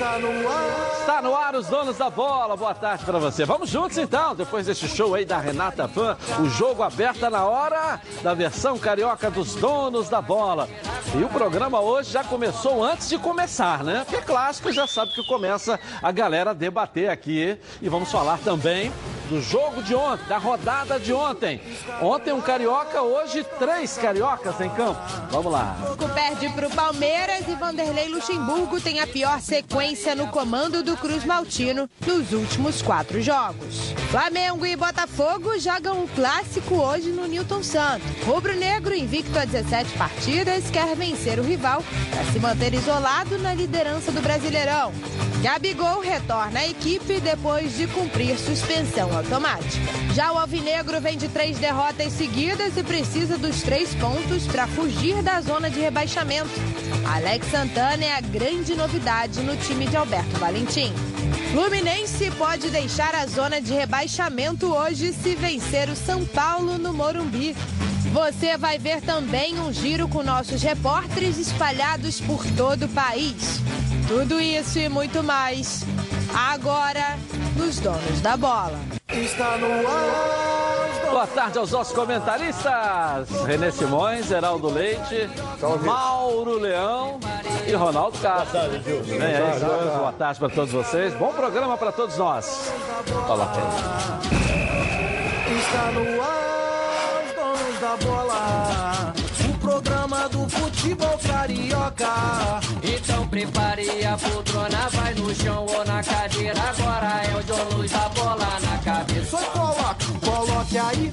Está no ar. Está no ar os donos da bola. Boa tarde para você. Vamos juntos então, depois desse show aí da Renata Fã, o jogo aberto na hora da versão carioca dos donos da bola. E o programa hoje já começou antes de começar, né? Porque é clássico, já sabe que começa a galera debater aqui. E vamos falar também do jogo de ontem, da rodada de ontem. Ontem um carioca, hoje três cariocas em campo. Vamos lá. O perde para o Palmeiras e Vanderlei Luxemburgo tem a pior sequência no comando do Cruz Maltino nos últimos quatro jogos. Flamengo e Botafogo jogam um clássico hoje no Newton Santos. Rubro Negro, invicto a 17 partidas, quer vencer o rival para se manter isolado na liderança do Brasileirão. Gabigol retorna à equipe depois de cumprir suspensão automática. Já o Alvinegro vem de três derrotas seguidas e precisa dos três pontos para fugir da zona de rebaixamento. Alex Santana é a grande novidade no time de Alberto Valentim. Fluminense pode deixar a zona de rebaixamento hoje se vencer o São Paulo no Morumbi. Você vai ver também um giro com nossos repórteres espalhados por todo o país. Tudo isso e muito mais. Agora, nos donos da bola. Está no ar. Boa tarde aos nossos comentaristas. Renê Simões, Heraldo Leite, Mauro Leão e Ronaldo Castro. Boa tarde, Gil. Senhores. Boa tarde para todos vocês. Bom programa para todos nós. Fala, Está no ar. Da bola. O programa do futebol carioca. Então prepare a poltrona, vai no chão ou na cadeira. Agora é o dono da bola na cabeça. Só coloque aí,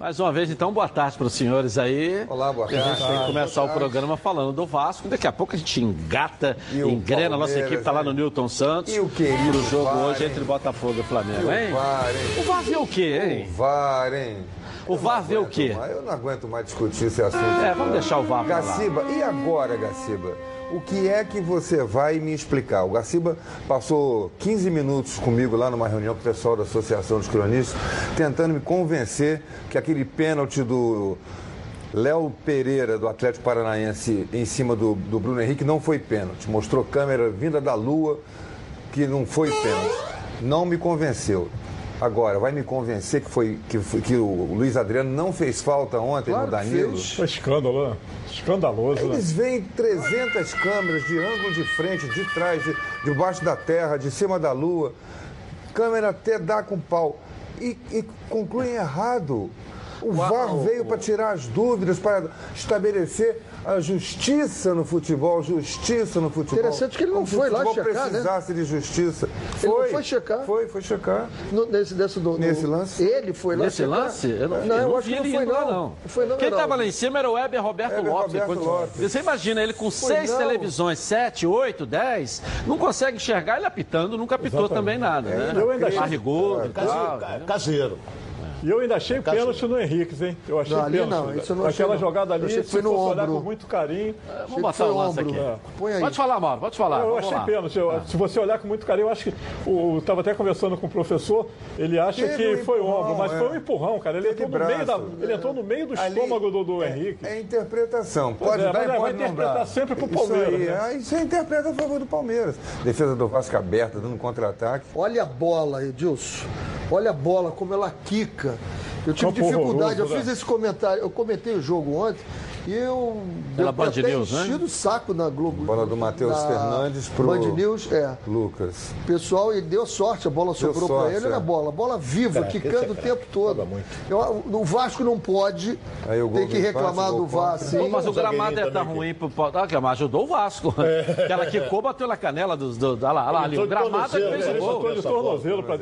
Mais uma vez, então, boa tarde para os senhores aí. Olá, boa E a gente tarde. tem que começar o tarde. programa falando do Vasco. Daqui a pouco a gente engata, E o engrena. A nossa equipe tá lá no? Newton Santos. E o querido Pro jogo VAR, hoje entre Botafogo e Flamengo, o hein? VAR, hein? O VAR vê o quê, O hein? VAR, hein? O VAR vê o quê? mais, Eu não aguento mais discutir esse assunto. É, vamos deixar o VAR. Gaciba, e agora, Gaciba? O que é que você vai me explicar? O Gaciba passou 15 minutos comigo lá numa reunião com o pessoal da Associação dos Cronistas, tentando me convencer que aquele pênalti do Léo Pereira, do Atlético Paranaense, em cima do, do Bruno Henrique, não foi pênalti. Mostrou câmera vinda da Lua que não foi pênalti. Não me convenceu. Agora, vai me convencer que, foi, que, que o Luiz Adriano não fez falta ontem Claro no Danilo? fez. Foi escândalo, né? Escandaloso, né? Eles veem 300 câmeras de ângulo de frente, de trás, de, debaixo da terra, de cima da lua. Câmera até dá com pau. E, e concluem errado. O VAR veio para tirar as dúvidas, para estabelecer a justiça no futebol, justiça no futebol. Interessante que ele não foi o lá checar, né? precisasse de justiça. Ele não Foi, foi checar? Foi, foi checar. No- nesse, desse do, Nesse lance? Ele foi lá Nesse checar? lance? Eu não, não, eu não acho vi que não ele foi não. não. foi não, Quem estava lá em cima era o Weber Roberto Weber Lopes. Roberto Lopes. Você imagina ele com Foi seis não. televisões, sete, oito, dez, não consegue enxergar ele apitando, nunca apitou Exatamente. também nada, né? eu ainda achei- Barrigudo e tal. Caseiro. E eu ainda achei pênalti no Henrique, hein? Eu achei Não, ali pênalti. não, isso eu não achei, Aquela não. jogada ali, Eu achei que foi se no fosse olhar ombro. com muito carinho, Vamos que botar foi o lance ombro. aqui. É. Põe aí. Pode falar, Mauro, pode falar. eu Vamos achei lá. pênalti. Eu- Se você olhar com muito carinho, eu acho que. O, estava até conversando com o professor, ele acha Teve que um foi empurrão, ombro, mas é. foi um empurrão, cara. Ele, entrou no, meio da, ele entrou no meio do Ali estômago do, do Henrique. É interpretação. Pode é, dar e é, pode interpretar dar. sempre pro Isso Palmeiras, aí, né? ah, Isso aí interpreta a favor do Palmeiras. Defesa do Vasco aberta, dando contra-ataque. Olha a bola, Edilson. Olha a bola, como ela quica. Eu tive Campo dificuldade, eu horroroso, fiz né? esse comentário, eu comentei o jogo ontem e eu Pela Band até News, né? o saco na Globo. Bola do Matheus na Fernandes pro- Band News, é. Lucas. Pessoal, e deu sorte, a bola sobrou para ele, é. olha a bola, bola viva, quicando o tempo todo. Eu- o Vasco não pode Aí o gol tem que do reclamar do assim. Pô, mas o gramado é tá ruim pro Paulo. Ah, que mas ajudou o Vasco. Aquela quicou, bateu na canela dos. Do, olha lá, olha lá ali. O Ele gramado é que fez o Ele gol.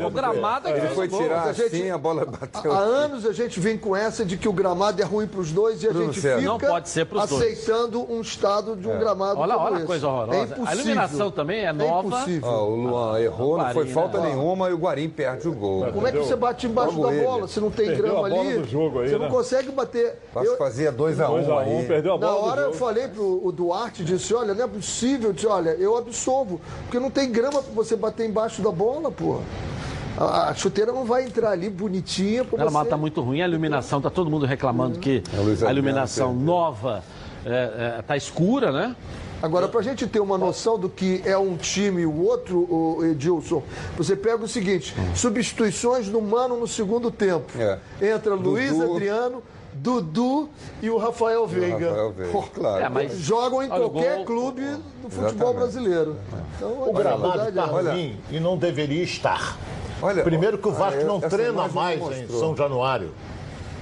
O gramado é que Ele fez foi o gol. tirar A gente- assim, a bola bateu. Há anos a gente vem com essa de que o gramado é ruim para os dois e a gente fica pode ser pros dois. aceitando um estado de um É. gramado Olha, como olha a esse. coisa horrorosa. É A impossível. iluminação também é nova. impossível. Ó, o Luan errou, não foi Guarim, falta né? nenhuma e o Guarim perde o gol. Como é que você bate embaixo Logo da ele. bola se não tem Perdeu grama a bola ali? do jogo aí, você né? não consegue bater. Eu- fazia 2x1 2 a 1 aí. perdeu a Na bola do hora eu falei pro o Duarte, disse, olha, não é possível. Eu disse, olha, eu absolvo, porque não tem grama pra você bater embaixo da bola, pô. A, a chuteira não vai entrar ali bonitinha Ela você... tá muito ruim, a iluminação, tá todo mundo reclamando que É, o Luiz a Adriano iluminação perdeu. nova é, é, tá escura, né? Agora, pra gente ter uma noção do que é um time e o outro, o Edilson, você pega o seguinte, substituições do Mano no segundo tempo. É. Entra Dudu. Luiz Adriano, Dudu e o Rafael Veiga. Rafael Veiga, Pô, claro. É, mas- Jogam em Olha o qualquer gol. clube do futebol Exatamente. brasileiro. Então, O a gramado está é ruim e não deveria estar. Olha, Primeiro que o Vasco ah, não treina mais não em. São Januário.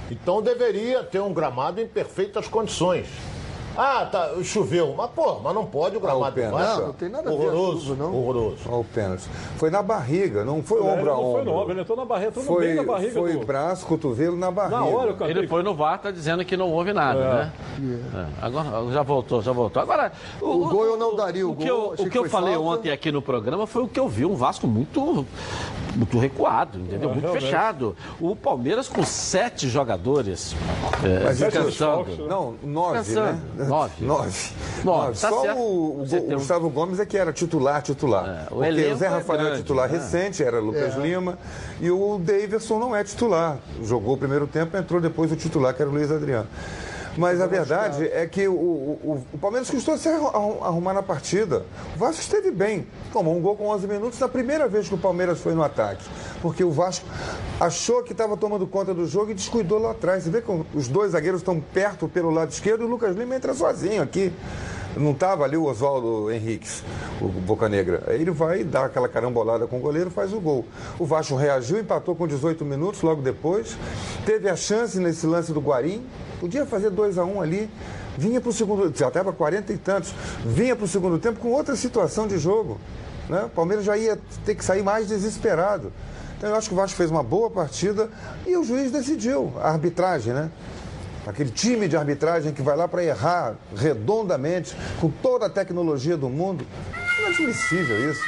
Então deveria ter um gramado em perfeitas condições. Ah, tá, choveu. Mas, pô, mas não pode o gramado do pênalti. Vasco. Não, não tem nada a ver Horroroso, não. horroroso. Olha o pênalti. Foi na barriga, não foi É, ombro a não foi ombro. no ombro, ele entrou na barriga, entrou no Foi, meio da barriga foi do... braço, cotovelo na barriga. Na hora, eu cantei. Ele foi no VAR, tá dizendo que não houve nada, É. né? É. Agora já voltou, já voltou. Agora, O gol eu não daria, o O que gol, eu, achei o que que eu falei falta. ontem aqui no programa foi o que eu vi, um Vasco muito muito recuado, entendeu? É, muito realmente. fechado. O Palmeiras com sete jogadores é, Mas Sete descansando. Não, nove, né? Nove. Nove. Nove, tá Só certo. o, o um- Gustavo Gomes é que era titular, titular. É, o Porque o Zé é Rafael é grande, titular né? recente, era Lucas Lima. E o Davidson não é titular. Jogou o primeiro tempo, entrou depois o titular, que era o Luiz Adriano. Mas a verdade é que o, o, o- Palmeiras custou se arru- arrumar na partida. O Vasco esteve bem. Tomou um gol com 11 minutos na primeira vez que o Palmeiras foi no ataque. Porque o Vasco achou que estava tomando conta do jogo e descuidou lá atrás. Você vê que os dois zagueiros estão perto pelo lado esquerdo e o Lucas Lima entra sozinho aqui. Não estava ali o Oswaldo Henriques, o Boca Negra. Aí ele vai dar aquela carambolada com o goleiro faz o gol. O Vasco reagiu, empatou com 18 minutos logo depois. Teve a chance nesse lance do Guarim. Podia fazer 2 a 1 ali. Vinha para o segundo, já estava 40 e tantos. Vinha para o segundo tempo com outra situação de jogo. Né? O Palmeiras já ia ter que sair mais desesperado. Então eu acho que o Vasco fez uma boa partida e o juiz decidiu. A arbitragem, né? Aquele time de arbitragem que vai lá para errar redondamente, com toda a tecnologia do mundo. Inadmissível isso.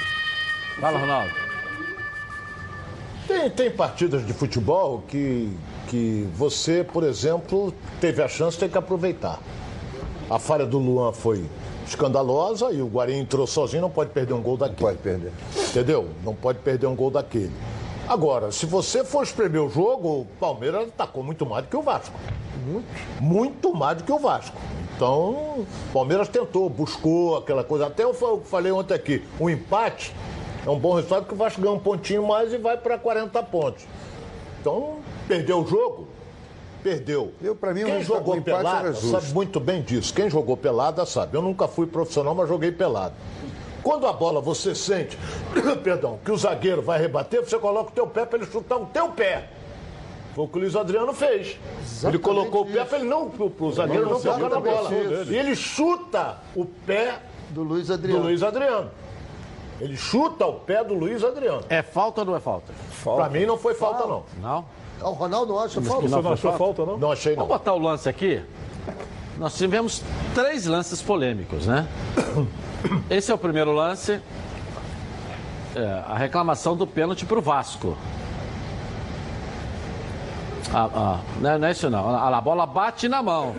Fala, Ronaldo. Tem, tem partidas de futebol que, que você, por exemplo, teve a chance, tem que aproveitar. A falha do Luan foi escandalosa e o Guarim entrou sozinho, não pode perder um gol daquele. Pode perder. Entendeu? Não pode perder um gol daquele. Agora, se você for espremer o jogo, o Palmeiras atacou muito mais do que o Vasco. Muito. Muito mais do que o Vasco. Então, o Palmeiras tentou, buscou aquela coisa. Até eu fa- falei ontem aqui, um empate é um bom resultado porque o Vasco ganha um pontinho mais e vai para 40 pontos. Então, perdeu o jogo? Perdeu. Eu, pra mim, o Quem jogou pelada sabe muito bem disso. Quem jogou pelada sabe. Eu nunca fui profissional, mas joguei pelado. Quando a bola você sente, perdão, que o zagueiro vai rebater, você coloca o teu pé para ele chutar o teu pé. Foi o que o Luiz Adriano fez. ele colocou o pé para ele não, pro, pro zagueiro não tocar na Exatamente bola. isso. E ele chuta o pé Do Luiz do Adriano. Luiz Adriano. Ele chuta o pé do Luiz Adriano. É falta ou não é falta? Para mim não foi falta, não. Não? Ah, O Ronaldo não acha falta? Você não achou falta, não? Não achei, não. Vamos botar o lance aqui. Nós tivemos três lances polêmicos, né? Esse é o primeiro lance. É, a reclamação do pênalti para o Vasco. Ah, ah, não, é- não é isso não. A, a bola bate na mão.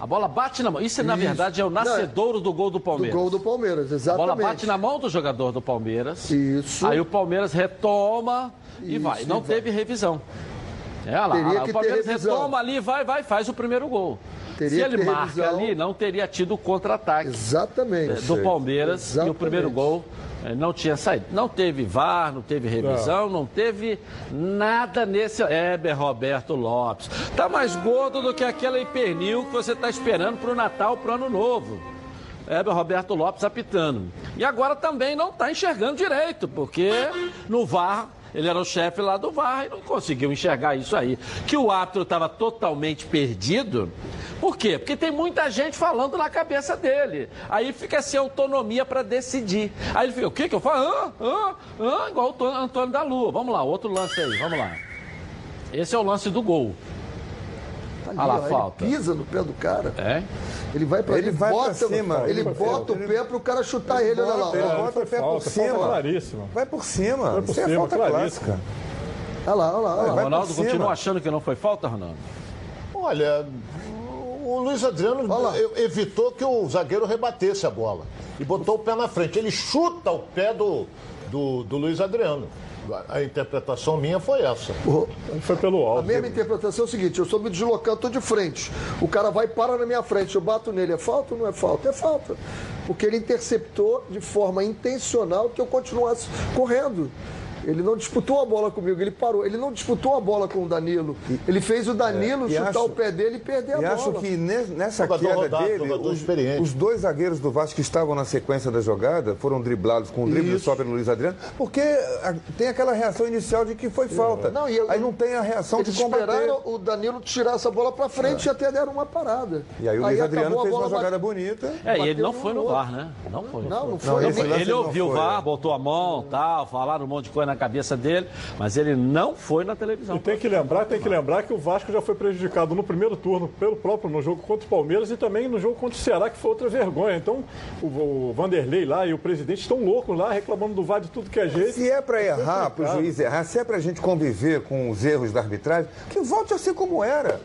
A bola bate na mão. Isso, na Isso. verdade, é o nascedouro do gol do Do Palmeiras. gol do Palmeiras, A exatamente. bola bate na mão do jogador do Palmeiras. Isso. Aí o Palmeiras retoma e Isso, vai. Não e vai. teve revisão. É, lá, Teria o Palmeiras retoma ali, vai, vai, faz o primeiro gol. Teria Se ele marca revisão. ali, não teria tido o contra-ataque Exatamente. do Palmeiras e o Exatamente. primeiro gol eh, não tinha saído. Não teve VAR, não teve revisão, não teve nada nesse. Heber Roberto Lopes. Tá mais gordo do que aquele pernil que você tá esperando pro Natal, pro Ano Novo. Heber Roberto Lopes apitando. E agora também não está enxergando direito, porque no VAR, ele era o chefe lá do VAR e não conseguiu enxergar isso aí. Que o árbitro estava totalmente perdido. Por quê? Porque tem muita gente falando na cabeça dele. Aí fica sem autonomia para decidir. Aí ele fica, o que que eu falo? Ah, ah, ah, igual o Antônio- da Lua. Vamos lá, outro lance aí, vamos lá. Esse é o lance do gol. Ali, Olha lá, ó, falta. Ele pisa no pé do cara. É? Ele vai pra Ele ele vai pra bota, cima, Ele ele bota o ele- pé pro cara chutar ele, olha lá. Bota, ele bota o pé por falta, cima. falta. Vai por cima. Vai por Isso é cima, falta claríssimo. clássica. Olha lá, olha lá, olha lá. Ronaldo continua achando que não foi falta, Ronaldo? Olha, o Luiz Adriano Olha lá. e- evitou que o zagueiro rebatesse a bola e botou o pé na frente. Ele chuta o pé do, do, do Luiz Adriano. A a interpretação minha foi essa. Foi pelo A alto. mesma interpretação é o seguinte: eu estou me deslocando, estou de frente. O cara vai e para na minha frente, eu bato nele. É falta ou não é falta? É falta. Porque ele interceptou de forma intencional que eu continuasse correndo. Ele não disputou a bola comigo, ele parou. Ele não disputou a bola com o Danilo. Ele fez o Danilo É, e chutar acho- o pé dele e perder a E bola. acho que ne- nessa Jogador queda rodado, dele, os, os dois zagueiros do Vasco que estavam na sequência da jogada foram driblados com um drible Isso. só pelo Luiz Adriano, porque a- tem aquela reação inicial de que foi falta. Não, e eu- aí não tem a reação Eles de combater. esperaram o Danilo tirar essa bola para frente e até deram uma parada. E aí o Luiz Adriano acabou, a fez uma jogada bate- bonita. É, e ele não foi no. VAR, né? Não foi. Não, não Não, foi. esse Ele, ele não ouviu o VAR, é. botou a mão, tal, falaram um monte de coisa na cabeça dele, mas ele não foi na televisão. E tem que lembrar, tem que lembrar que o Vasco já foi prejudicado no primeiro turno pelo próprio no jogo contra o Palmeiras e também no jogo contra o Ceará, que foi outra vergonha. Então, o, o Vanderlei lá e o presidente estão loucos lá, reclamando do VAR de tudo que é jeito. Se é para errar, para o juiz errar, se é para a gente conviver com os erros da arbitragem, que volte a ser como era.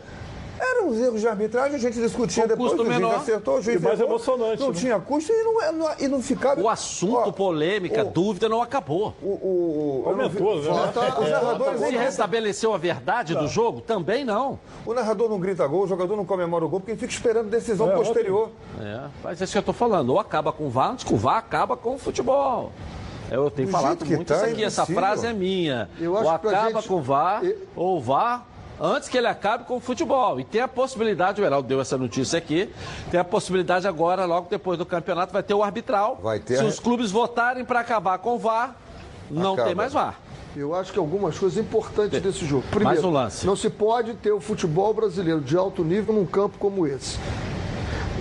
Eram os erros de arbitragem, a gente discutia Com depois, custo o juiz menor. acertou, o juiz E mais errou, emocionante, Não né? tinha custo e não, não- e não ficava... O assunto, Ó, polêmica, o- dúvida não acabou. O, o, vi- Aumentou, né? Tá- Os narradores Se restabeleceu a verdade do jogo? Também não. O narrador não grita gol, o jogador não comemora o gol, porque ele fica esperando decisão É, posterior. É, mas é isso que eu tô falando. Ou acaba com o VAR, antes que o VAR acaba com o futebol. Eu tenho Do falado muito tá, isso é aqui. Essa impossível. frase é minha. Eu ou acho que pra acaba gente- com o VAR, Eu- ou o VAR antes que ele acabe com o futebol. E tem a possibilidade, o Heraldo deu essa notícia aqui, tem a possibilidade agora, logo depois do campeonato, vai ter o arbitral. Vai ter Se os clubes votarem para acabar com o VAR, não Acaba. tem mais VAR. Eu acho que algumas coisas importantes desse jogo. Primeiro, Mais um lance. não se pode ter o futebol brasileiro de alto nível num campo como esse.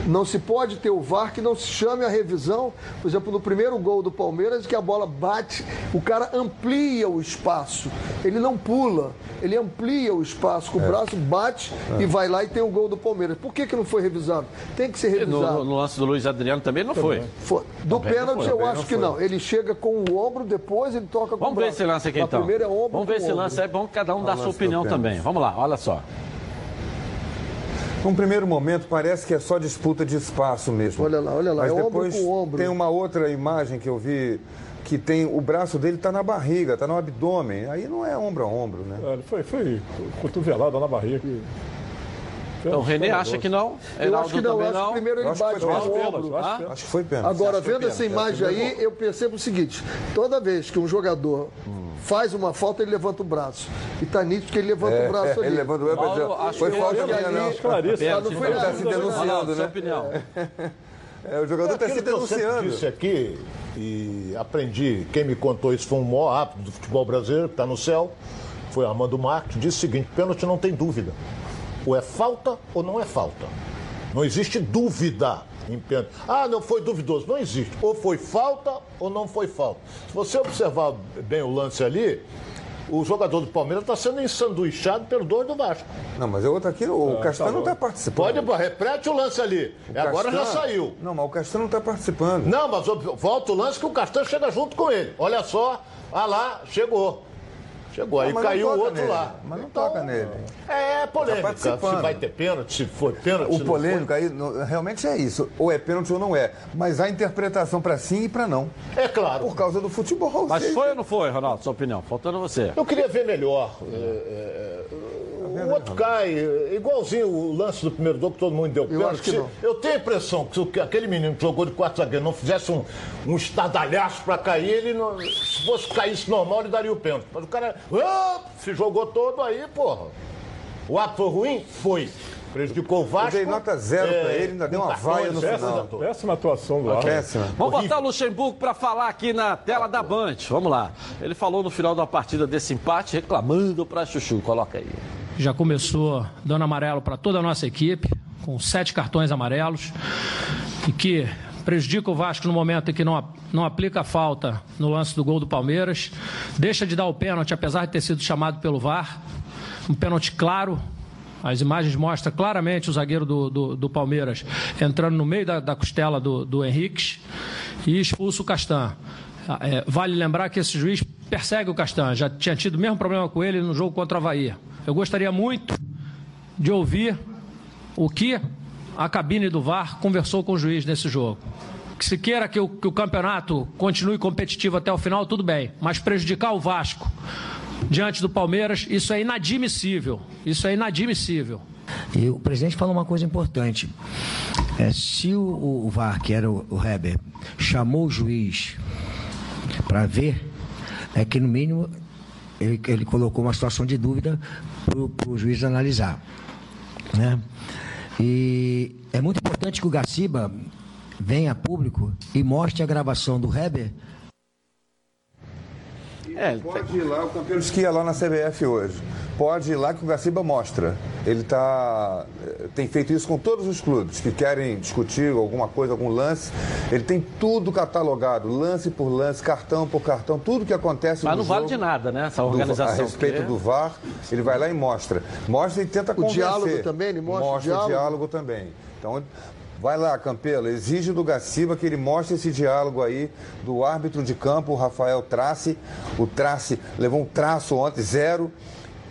Não se pode ter o VAR que não se chame a revisão, por exemplo, no primeiro gol do Palmeiras, que a bola bate, o cara amplia o espaço. Ele não pula, ele amplia o espaço, É. com o braço bate e vai lá e tem o gol do Palmeiras. Por que, que não foi revisado? Tem que ser revisado. No, no lance do Luiz Adriano também não foi. Foi. Do Também pênalti, foi, eu também acho não que não. Ele chega com o ombro, depois ele toca com Vamos o ver braço. esse lance aqui Na então. primeira é ombro Vamos ver esse ombro. lance, é bom que cada um dá a sua opinião também. Vamos lá, olha só. Num primeiro momento parece que é só disputa de espaço mesmo. Olha lá, olha lá, Mas é ombro depois com ombro. tem uma outra imagem que eu vi que tem o braço dele está na barriga, está no abdômen. Aí não é ombro a ombro, né? É, Ele foi, foi cotovelado na barriga. Então o René acha que não, Eu acho que não, eu acho que primeiro ele Eu acho que bate foi com pênalti. o ombro. Acho que foi pênalti. Agora, Acho que foi vendo essa pênalti. imagem Acho que aí, eu percebo o seguinte: toda vez que um jogador faz uma falta, ele levanta o braço. E tá nítido que ele levanta É, o braço ali. ele levantou o braço Paulo, Foi que falta minha, ali- não. Não foi Ele tá nada. se Ronaldo, denunciando, né? opinião. É, o jogador está se que eu denunciando. disse aqui e aprendi, quem me contou isso foi um maior árbitro do futebol brasileiro, que está no céu, foi Armando Marques, disse o seguinte, pênalti não tem dúvida. Ou é falta ou não é falta. Não existe dúvida em pênalti. Ah, não foi duvidoso. Não existe. Ou foi falta ou não foi falta. Se você observar bem o lance ali, o jogador do Palmeiras está sendo ensanduichado pelo dois do Vasco. Não, mas é outra aqui, o Castanho não está participando. Pode, repete o lance ali. O Agora já saiu. Não, mas o Castanho não está participando. Não, mas volta o lance que o Castanho chega junto com ele. Olha só, ah lá, chegou. Chegou, aí caiu o outro nele, lá. Mas não Então, toca nele. É polêmica. Tá participando. se vai ter pênalti, se foi pênalti. O polêmico aí realmente é isso. Ou é pênalti ou não é. Mas há interpretação para sim e para não. É claro. Por causa do futebol. Mas foi ou não foi, Ronaldo, sua opinião? Faltando você. Eu queria ver melhor. é, é, é, o outro cai, é, igualzinho o lance do primeiro gol que todo mundo deu pênalti. acho que Se- não. Eu tenho a impressão que se o- que aquele menino que jogou de quatro zagueiros não fizesse um, um estadalhaço para cair, ele não, se fosse caísse normal, ele daria o pênalti. Mas o cara ah, se jogou todo aí, porra. O ato foi ruim? Foi. Prejudicou o Vasco. Eu dei nota zero pra ele, ainda deu uma vaia no péssima final. Péssima atuação do. Péssima. Vamos botar o Luxemburgo para falar aqui na tela da Band. Vamos lá. Ele falou no final da partida desse empate, reclamando para Chuchu. Coloca aí. Já começou dando amarelo para toda a nossa equipe, com sete cartões amarelos, e que prejudica o Vasco no momento em que não, não aplica a falta no lance do gol do Palmeiras, deixa de dar o pênalti, apesar de ter sido chamado pelo VAR, um pênalti claro, As imagens mostram claramente o zagueiro do, do, do Palmeiras entrando no meio da, da costela do, do Henrique e expulsa o Castan. É, vale lembrar que esse juiz persegue o Castan, já tinha tido o mesmo problema com ele no jogo contra o Havaí. Eu gostaria muito de ouvir o que a cabine do VAR conversou com o juiz nesse jogo. Que se queira que o, que o campeonato continue competitivo até o final, tudo bem, mas prejudicar o Vasco diante do Palmeiras, isso é inadmissível. Isso é inadmissível. E o presidente falou uma coisa importante. É, se o, o VAR, que era o, o Heber, chamou o juiz para ver, é que no mínimo ele, ele colocou uma situação de dúvida para o juiz analisar. Né? E é muito importante que o Gaciba venha a público e mostre a gravação do Heber é, pode ir lá, o campeão que ia lá na CBF hoje. Pode ir lá que o Gaciba mostra. Ele tá, eh, tem feito isso com todos os clubes que querem discutir alguma coisa, algum lance. Ele tem tudo catalogado, lance por lance, cartão por cartão, tudo que acontece Mas no não vale de nada, né? Essa organização. Do, a respeito do VAR, ele vai lá e mostra. Mostra e tenta convencer. O diálogo também, ele mostra, mostra o diálogo. o diálogo também. Então, Vai lá, Campelo, exige do Gaciba que ele mostre esse diálogo aí do árbitro de campo, o Rafael Trace. O Trace levou um traço ontem, zero.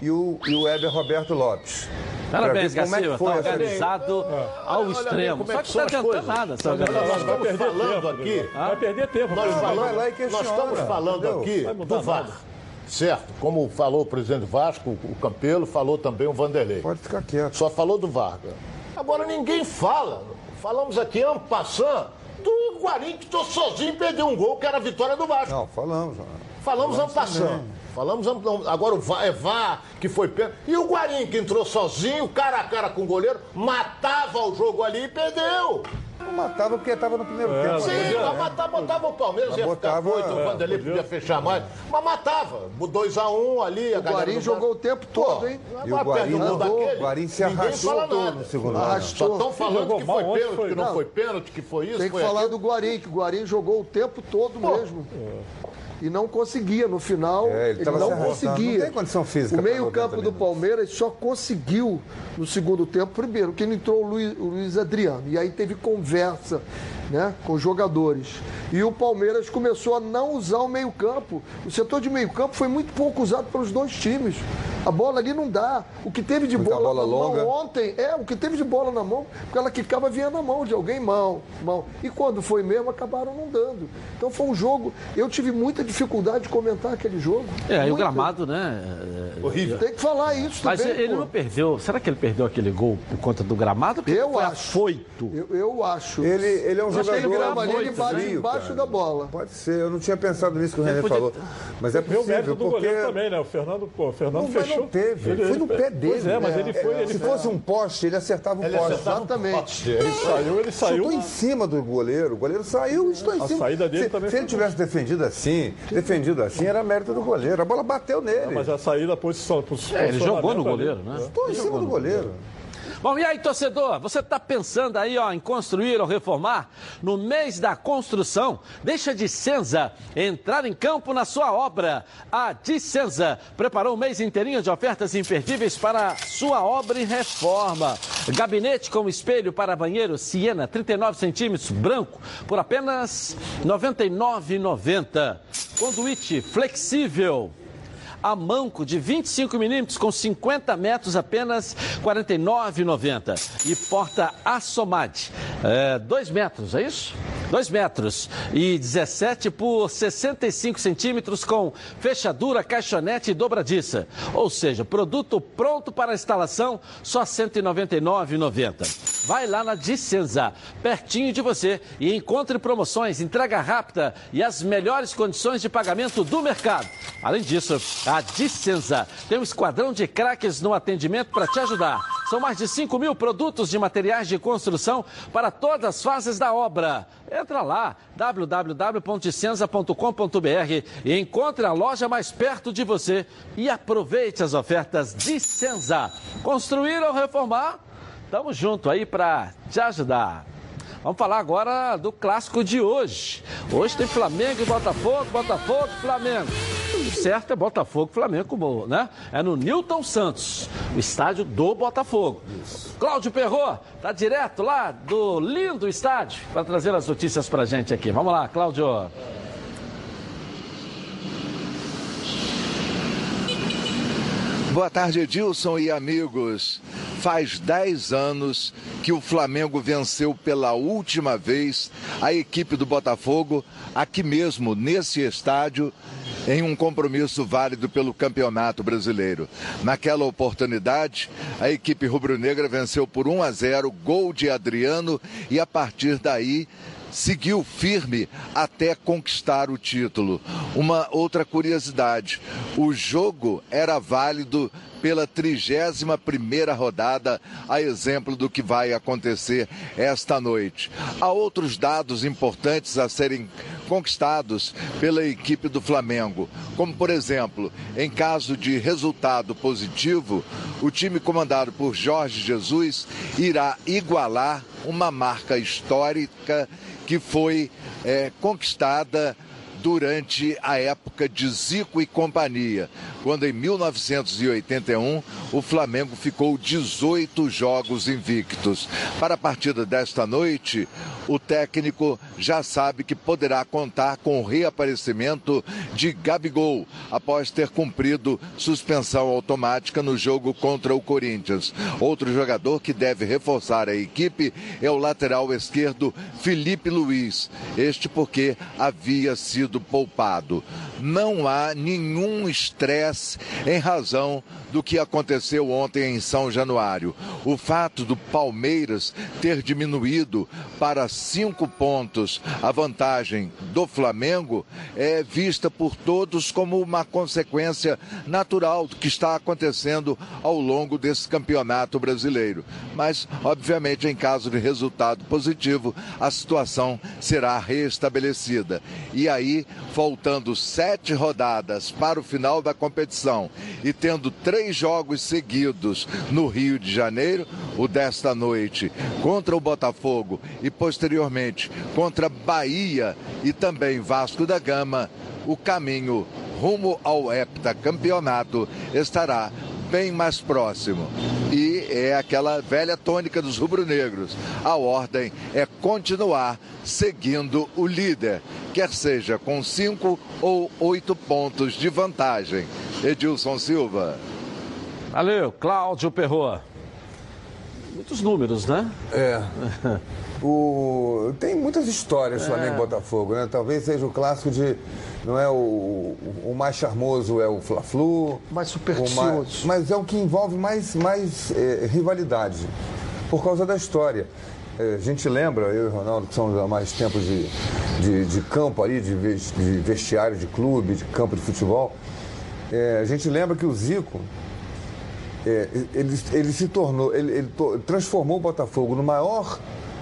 E o, e o Weber Roberto Lopes. Parabéns, Gaciba, está organizado ao extremo. Só que está tentando nada. Só nós estamos falando aqui... Vai perder tempo. Nós, falando, nós estamos falando aqui do VAR. Certo, como falou o presidente Vasco, o Campelo, falou também o Vanderlei. Pode ficar quieto. Só falou do Vargas. Agora ninguém fala Falamos aqui, Ampassan, do Guarim que tô sozinho e perdeu um gol, que era a vitória do Vasco. Não, falamos. Falamos Ampassan. Falamos agora o Vá, é Vá que foi pênalti. E o Guarim que entrou sozinho, cara a cara com o goleiro, matava o jogo ali e perdeu. Não matava porque estava no primeiro é, tempo. Sim, né? mas matava, botava o Palmeiras, mas ia botava, ficar doido, o Vanderlei é, podia fechar mais. Mas matava. 2x1 um, ali. O Guarim jogou o tempo todo, hein? E o Guarim, andou, o Guarim se arrastou todo no segundo Arrastou. Só estão falando que foi pênalti, que não foi pênalti, que foi isso. Tem que falar do Guarim, que o Guarim jogou o tempo todo mesmo. É e não conseguia. No final, é, ele, ele não conseguia. Não tem condição física. O meio-campo do Palmeiras só conseguiu no segundo tempo, primeiro, que entrou o Luiz, o Luiz Adriano. E aí teve conversa né, com jogadores. E o Palmeiras começou a não usar o meio-campo. O setor de meio-campo foi muito pouco usado pelos dois times. A bola ali não dá. O que teve de bola, bola, na longa. mão ontem, é, o que teve de bola na mão, porque ela quicava vinha na mão de alguém, mão, mão. E quando foi mesmo, acabaram não dando. Então foi um jogo. Eu tive muita dificuldade de comentar aquele jogo. É, e o gramado, né? Horrível. Tem que falar isso Mas também. Mas ele pô. não perdeu. Será que ele perdeu aquele gol por conta do gramado? Porque eu foi acho. Afoito. Eu, eu acho. Ele, ele é um jogador. Ele grava ali, ele bate embaixo da bola. Pode ser. Eu não tinha pensado nisso que o René podia... falou. Mas é possível. O mérito do porque... também, né? O Fernando, pô, o Fernando não, fechou. Não teve. Ele, foi no pé dele. Pois é, mas ele foi. Ele Se fosse um poste, ele acertava o ele poste. Exatamente. Ele saiu, ele saiu. Estou em cima do goleiro. O goleiro saiu e estou em cima. A saída dele se, também Se ele tivesse defendido assim, defendido assim, era mérito do goleiro. A bola bateu nele. Não, mas a saída, a posição. É, ele jogou no goleiro, né? Estou em cima do goleiro. Bom, e aí, torcedor, você está pensando aí ó, em construir ou reformar? No mês da construção, deixa de Dicenza entrar em campo na sua obra. A Dicenza preparou um mês inteirinho de ofertas imperdíveis para sua obra e reforma. Gabinete com espelho para banheiro Siena, 39 centímetros, branco, por apenas R$ 99,90. Conduíte flexível a manco de 25 milímetros com 50 metros apenas R$ 49,90. E porta Assomad, é, 2 metros, é isso? 2 metros e 17 por 65 centímetros com fechadura, caixonete e dobradiça. Ou seja, produto pronto para instalação, só R$ 199,90. Vai lá na Dicenza, pertinho de você, e encontre promoções, entrega rápida e as melhores condições de pagamento do mercado. Além disso, a Dicenza tem um esquadrão de craques no atendimento para te ajudar. São mais de 5 mil produtos de materiais de construção para todas as fases da obra. Entra lá, www.dicenza.com.br e encontre a loja mais perto de você e aproveite as ofertas Dicenza. Construir ou reformar? Tamo junto aí para te ajudar. Vamos falar agora do clássico de hoje. Hoje tem Flamengo e Botafogo, Botafogo e Flamengo. certo é Botafogo Flamengo, como, né? É no Newton Santos, o estádio do Botafogo. Cláudio Perrot, tá direto lá do lindo estádio para trazer as notícias pra gente aqui. Vamos lá, Cláudio. Boa tarde, Edilson e amigos. Faz 10 anos que o Flamengo venceu pela última vez a equipe do Botafogo, aqui mesmo, nesse estádio, em um compromisso válido pelo Campeonato Brasileiro. Naquela oportunidade, a equipe rubro-negra venceu por 1 a 0, gol de Adriano, e a partir daí seguiu firme até conquistar o título. Uma outra curiosidade: o jogo era válido pela 31 primeira rodada, a exemplo do que vai acontecer esta noite. Há outros dados importantes a serem conquistados pela equipe do Flamengo, como por exemplo, em caso de resultado positivo, o time comandado por Jorge Jesus irá igualar uma marca histórica que foi é, conquistada durante a época de Zico e companhia, quando em 1981 o Flamengo ficou 18 jogos invictos. Para a partida desta noite, o técnico já sabe que poderá contar com o reaparecimento de Gabigol, após ter cumprido suspensão automática no jogo contra o Corinthians. Outro jogador que deve reforçar a equipe é o lateral esquerdo Felipe Luiz. Este porque havia sido poupado. Não há nenhum estresse em razão do que aconteceu ontem em São Januário. O fato do Palmeiras ter diminuído para cinco pontos a vantagem do Flamengo é vista por todos como uma consequência natural do que está acontecendo ao longo desse campeonato brasileiro. Mas, obviamente, em caso de resultado positivo, a situação será restabelecida. E aí, faltando sete rodadas para o final da competição e tendo três jogos seguidos no Rio de Janeiro, o desta noite contra o Botafogo e posteriormente contra Bahia e também Vasco da Gama, o caminho rumo ao heptacampeonato estará bem mais próximo. E é aquela velha tônica dos rubro-negros. A ordem é continuar seguindo o líder, quer seja com cinco ou oito pontos de vantagem. Edilson Silva. Valeu, Cláudio Perrot. Muitos números, né? É. O... Tem muitas histórias É. Flamengo e Botafogo, né? Talvez seja o clássico de. Não é o, o mais charmoso é o Fla-Flu. Mais supersticioso. mais- Mas é o que envolve mais, mais eh, rivalidade. Por causa da história. Eh, a gente lembra, eu e o Ronaldo, que somos há mais tempo de, de, de campo ali, de, de vestiário de clube, de campo de futebol. eh, a gente lembra que o Zico, é, ele, ele se tornou, ele, ele transformou o Botafogo no maior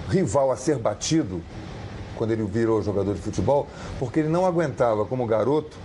rival a ser batido quando ele virou jogador de futebol, porque ele não aguentava, como garoto,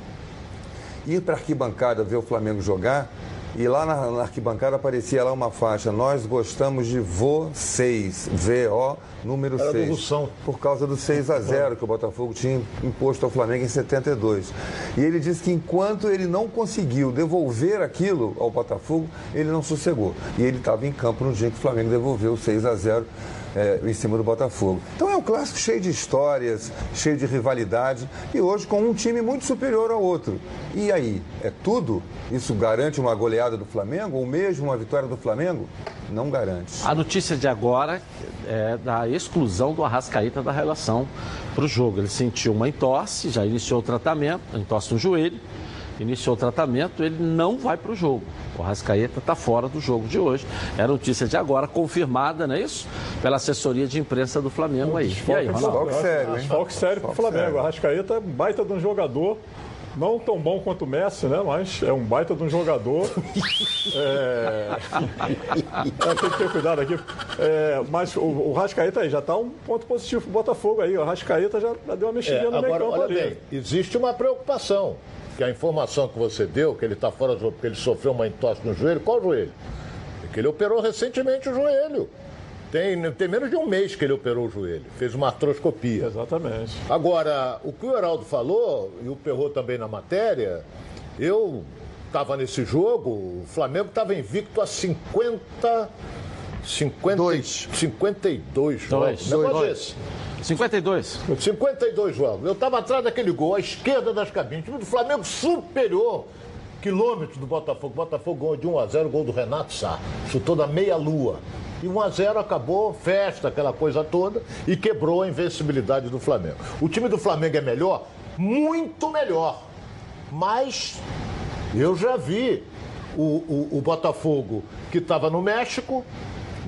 ir para a arquibancada ver o Flamengo jogar e lá na, na arquibancada aparecia lá uma faixa, nós gostamos de vocês, V-O, número Era do 6. Russão. Por causa do 6 a 0 que o Botafogo tinha imposto ao Flamengo em 72. E ele disse que enquanto ele não conseguiu devolver aquilo ao Botafogo, ele não sossegou. E ele estava em campo no dia que o Flamengo devolveu o 6 a 0 é, em cima do Botafogo. Então é um clássico cheio de histórias, cheio de rivalidade e hoje com um time muito superior ao outro. E aí, é tudo? Isso garante uma goleada do Flamengo ou mesmo uma vitória do Flamengo? Não garante. A notícia de agora é da exclusão do Arrascaíta da relação para o jogo. Ele sentiu uma entorse, já iniciou o tratamento, entorse no joelho, iniciou o tratamento, ele não vai para o jogo. O Arrascaeta está fora do jogo de hoje. É a notícia de agora, confirmada, não é isso? Pela assessoria de imprensa do Flamengo aí. E aí, Ronaldo? Sério, hein? Desfalque sério pro Desfalque Flamengo. A Rascaeta é um baita de um jogador. Não tão bom quanto o Messi, né? Mas é um baita de um jogador. É... é, tem que ter cuidado aqui. É, mas o, o Rascaeta aí já está um ponto positivo pro Botafogo aí. O Rascaeta já, já deu uma É, mexidinha no meio campo ali. bem, existe uma preocupação. Que a informação que você deu, que ele está fora do jogo porque ele sofreu uma entorse no joelho, qual joelho? É que ele operou recentemente o joelho. Tem, tem menos de um mês que ele operou o joelho, fez uma artroscopia. Exatamente. Agora, o que o Heraldo falou, e o Perrot também na matéria, Eu estava nesse jogo, o Flamengo estava invicto a 50. 50, Dois. 52 jogos. Dois. Dois. Desse. 52. 52 jogos. Eu estava atrás daquele gol, à esquerda das cabines. O time do Flamengo superior. Quilômetros do Botafogo. Botafogo ganhou de 1 a 0 gol do Renato Sá. Chutou da meia-lua. E 1 a 0 acabou, festa, aquela coisa toda, e quebrou a invencibilidade do Flamengo. O time do Flamengo é melhor? Muito melhor. Mas eu já vi o, o, o Botafogo que estava no México,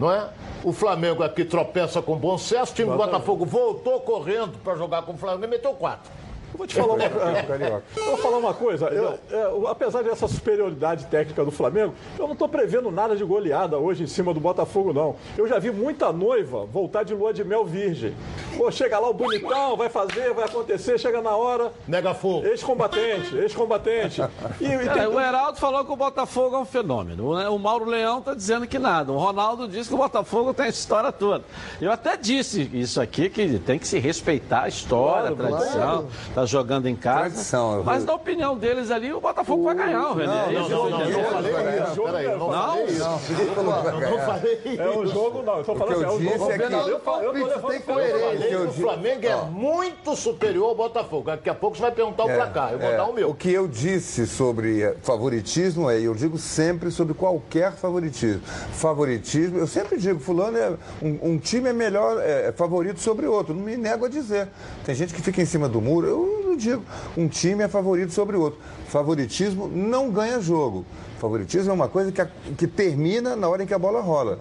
não é? O Flamengo aqui tropeça com bom sucesso. O time do Botafogo voltou correndo para jogar com o Flamengo e meteu quatro. Eu vou te falar uma, É, eu vou falar uma coisa. Eu, é, o- apesar dessa superioridade técnica do Flamengo, eu não estou prevendo nada de goleada hoje em cima do Botafogo, não. Eu já vi muita noiva voltar de lua de mel virgem. Pô, chega lá o bonitão, vai fazer, vai acontecer, chega na hora. Nega fogo. Ex-combatente, ex-combatente. E, e É, tem- o Heraldo falou que o Botafogo é um fenômeno. O- O Mauro Leão está dizendo que nada. O Ronaldo disse que o Botafogo tem essa história toda. Eu até disse isso aqui, que tem que se respeitar a história, Claro, a tradição. Está jogando em casa. Tradição, eu- Mas na opinião deles ali, o Botafogo vai ganhar, o René. Não, Não, não, não, não falei isso. Não Não? falei isso. É um jogo, não. Eu tô falando assim, é um disse jogo. é que- Eu, eu, tô tem coerência. O Flamengo é muito superior ao Botafogo. Daqui a pouco você vai perguntar o É, placar. Eu vou é. dar o meu. O que eu disse sobre eh, favoritismo é, e eu digo sempre sobre qualquer favoritismo. Favoritismo, eu sempre digo, fulano é um, um time é melhor, é, é favorito sobre outro. Não me nego a dizer. Tem gente que fica em cima do muro. Eu não digo, um time é favorito sobre outro. Favoritismo não ganha jogo. Favoritismo é uma coisa que, que termina na hora em que a bola rola.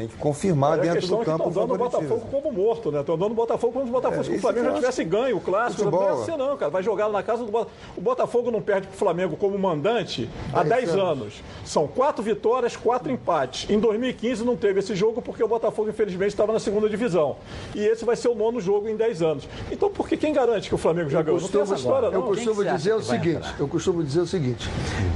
Tem que confirmar É dentro do é que campo estão o dando o favoritismo. Botafogo como morto, né? Estão dando o Botafogo como se o Botafogo, É, se o Flamengo que já eu tivesse ganho o clássico. Não vai ser, não, cara. Vai jogar na casa do Botafogo. O Botafogo não perde pro Flamengo como mandante há 10 anos. São quatro vitórias, quatro empates. Em 2015 não teve esse jogo porque o Botafogo, infelizmente, estava na segunda divisão. E esse vai ser o nono jogo em 10 anos. Então, por que quem garante que o Flamengo já ganhou? Não tem essa história, eu não. costumo dizer o seguinte, entrar? eu costumo dizer o seguinte,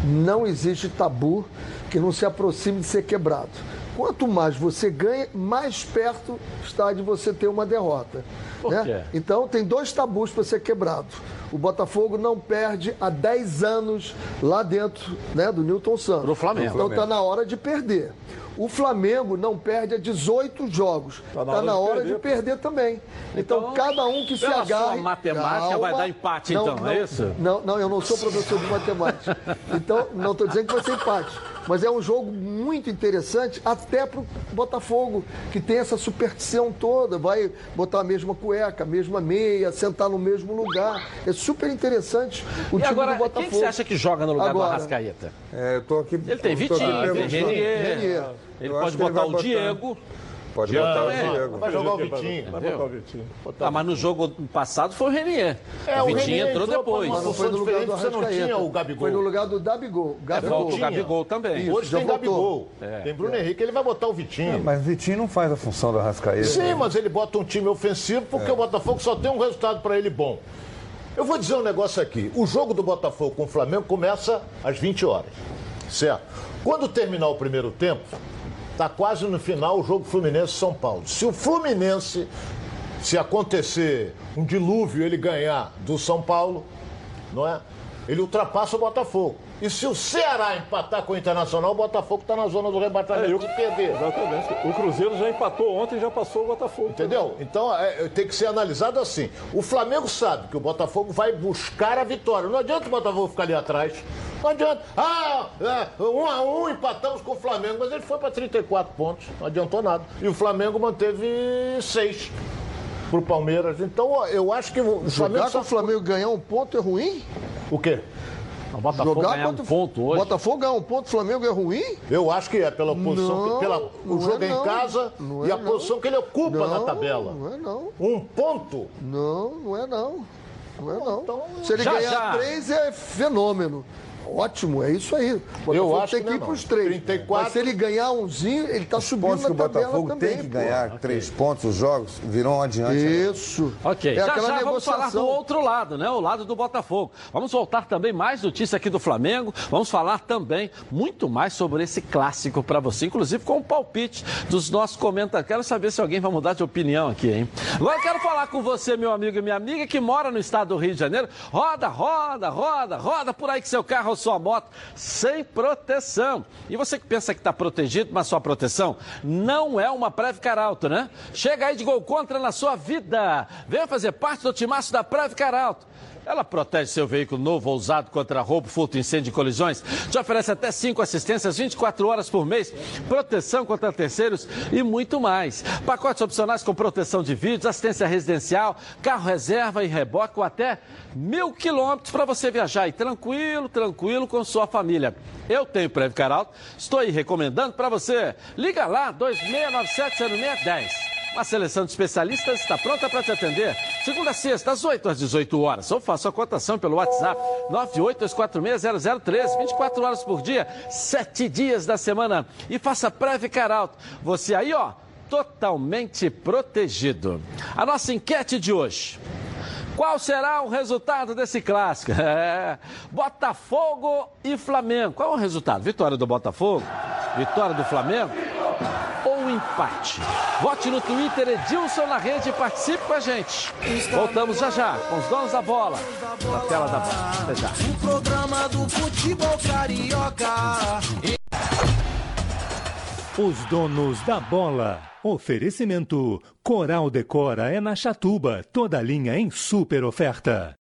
não existe tabu que não se aproxime de ser quebrado. Quanto mais você ganha, mais perto está de você ter uma derrota. Né? Então tem dois tabus para ser quebrado. O Botafogo não perde há 10 anos lá dentro né, do Newton Santos. Pro Flamengo. Então está na hora de perder. O Flamengo não perde há 18 jogos. Está Tá na, hora, de, perder. também. Então, Então, cada um que se agarre. sua matemática, vai dar empate, então, não, é isso? Não, não, eu não sou professor de matemática. Então, não estou dizendo que vai ser empate. Mas é um jogo muito interessante, até para o Botafogo, que tem essa superstição toda. Vai botar a mesma cueca, a mesma meia, sentar no mesmo lugar. É super interessante o E time agora, do Botafogo. quem que você acha que joga no lugar Agora, do Arrascaeta? É, eu tô aqui, Ele tem Vitinho, tem. Renier. Renier. Ele Eu pode botar o botar- Diego. Pode botar o É. Diego. Vai jogar o Vitinho. Vai botar o Vitinho. Ah, mas no jogo passado foi o Renier. É, o o Vitinho Renier entrou entrou depois. Mas não foi no lugar do você não tinha o Gabigol. Foi no lugar do Gabigol. É, Gabigol. volta o Gabigol também. Isso. Hoje tem. Gabigol. Tem Bruno Henrique, ele vai botar o Vitinho. Mas o Vitinho não faz a função do Arrascaeta. Sim, mas ele bota um time ofensivo porque o Botafogo só tem um resultado para ele bom. Eu vou dizer um negócio aqui. O jogo do Botafogo com o Flamengo começa às 20 horas. Certo? Quando terminar o primeiro tempo, está quase no final o jogo Fluminense-São Paulo. Se o Fluminense, se acontecer um dilúvio, ele ganhar do São Paulo, não é? Ele ultrapassa o Botafogo. E se o Ceará empatar com o Internacional, o Botafogo está na zona do É, rebaixamento e de perder. Exatamente. O Cruzeiro já empatou ontem e já passou o Botafogo. Entendeu? Então é, tem que ser analisado assim. O Flamengo sabe que o Botafogo vai buscar a vitória. Não adianta o Botafogo ficar ali atrás. Não adianta. Ah, é, um a um empatamos com o Flamengo, mas ele foi para 34 pontos. Não adiantou nada. E o Flamengo manteve seis pro Palmeiras. Então ó, eu acho que o Flamengo. Jogar com só- o Flamengo ganhar um ponto é ruim? O quê? O Botafogo Jogar ganhar um contra ponto hoje. Botafogo ganhar um ponto, o Flamengo é ruim? Eu acho que é pela posição, Não, pela, o não jogo é em não. casa Não e é a não. posição que ele ocupa Não, na tabela. Não é não. Um ponto Não, não é não. Não é não. então, Se ele já, ganhar já. três é fenômeno. Ótimo, é isso aí. O Botafogo acho tem que que ir é para os três. 34. Mas se ele ganhar umzinho, ele está subindo Pontos que na o tabela Botafogo também. tem que pô. ganhar três pontos, os jogos virão adiante. Isso. Ok, É já aquela já vamos falar do negociação. outro lado, né? O lado do Botafogo. Vamos voltar também mais notícias aqui do Flamengo. Vamos falar também muito mais sobre esse clássico para você, inclusive com o palpite dos nossos comentários. Quero saber se alguém vai mudar de opinião aqui, hein? Agora eu quero falar com você, meu amigo e minha amiga, que mora no estado do Rio de Janeiro. Roda, roda, roda, roda por aí com seu carro sua moto sem proteção. E você que pensa que está protegido, mas sua proteção não é uma Previcar Alto, né? Chega aí de gol contra na sua vida. Venha fazer parte do timaço da Previcar Alto. Ela protege seu veículo novo ou usado contra roubo, furto, incêndio e colisões. Te oferece até 5 assistências 24 horas por mês, proteção contra terceiros e muito mais. Pacotes opcionais com proteção de vídeos, assistência residencial, carro reserva e reboque com até mil quilômetros para você viajar e tranquilo, tranquilo com sua família. Eu tenho Previcar Alto, estou aí recomendando para você. Liga lá, 2697-0610. A seleção de especialistas está pronta para te atender. Segunda a sexta, às 8 às 18 horas. Ou faça a cotação pelo WhatsApp 982460013, 24 horas por dia, 7 dias da semana. E faça Previcar Alto. Você aí, ó, totalmente protegido. A nossa enquete de hoje. Qual será o resultado desse clássico? É, Botafogo e Flamengo. Qual é o resultado? Vitória do Botafogo? Vitória do Flamengo? Empate? Vote no Twitter Edilson na rede e participe com a gente. Voltamos já já com os donos da bola. Na tela da bola. Até já. O programa do futebol carioca. Os donos da bola. Oferecimento: Coral Decora é na Chatuba, toda linha em super oferta.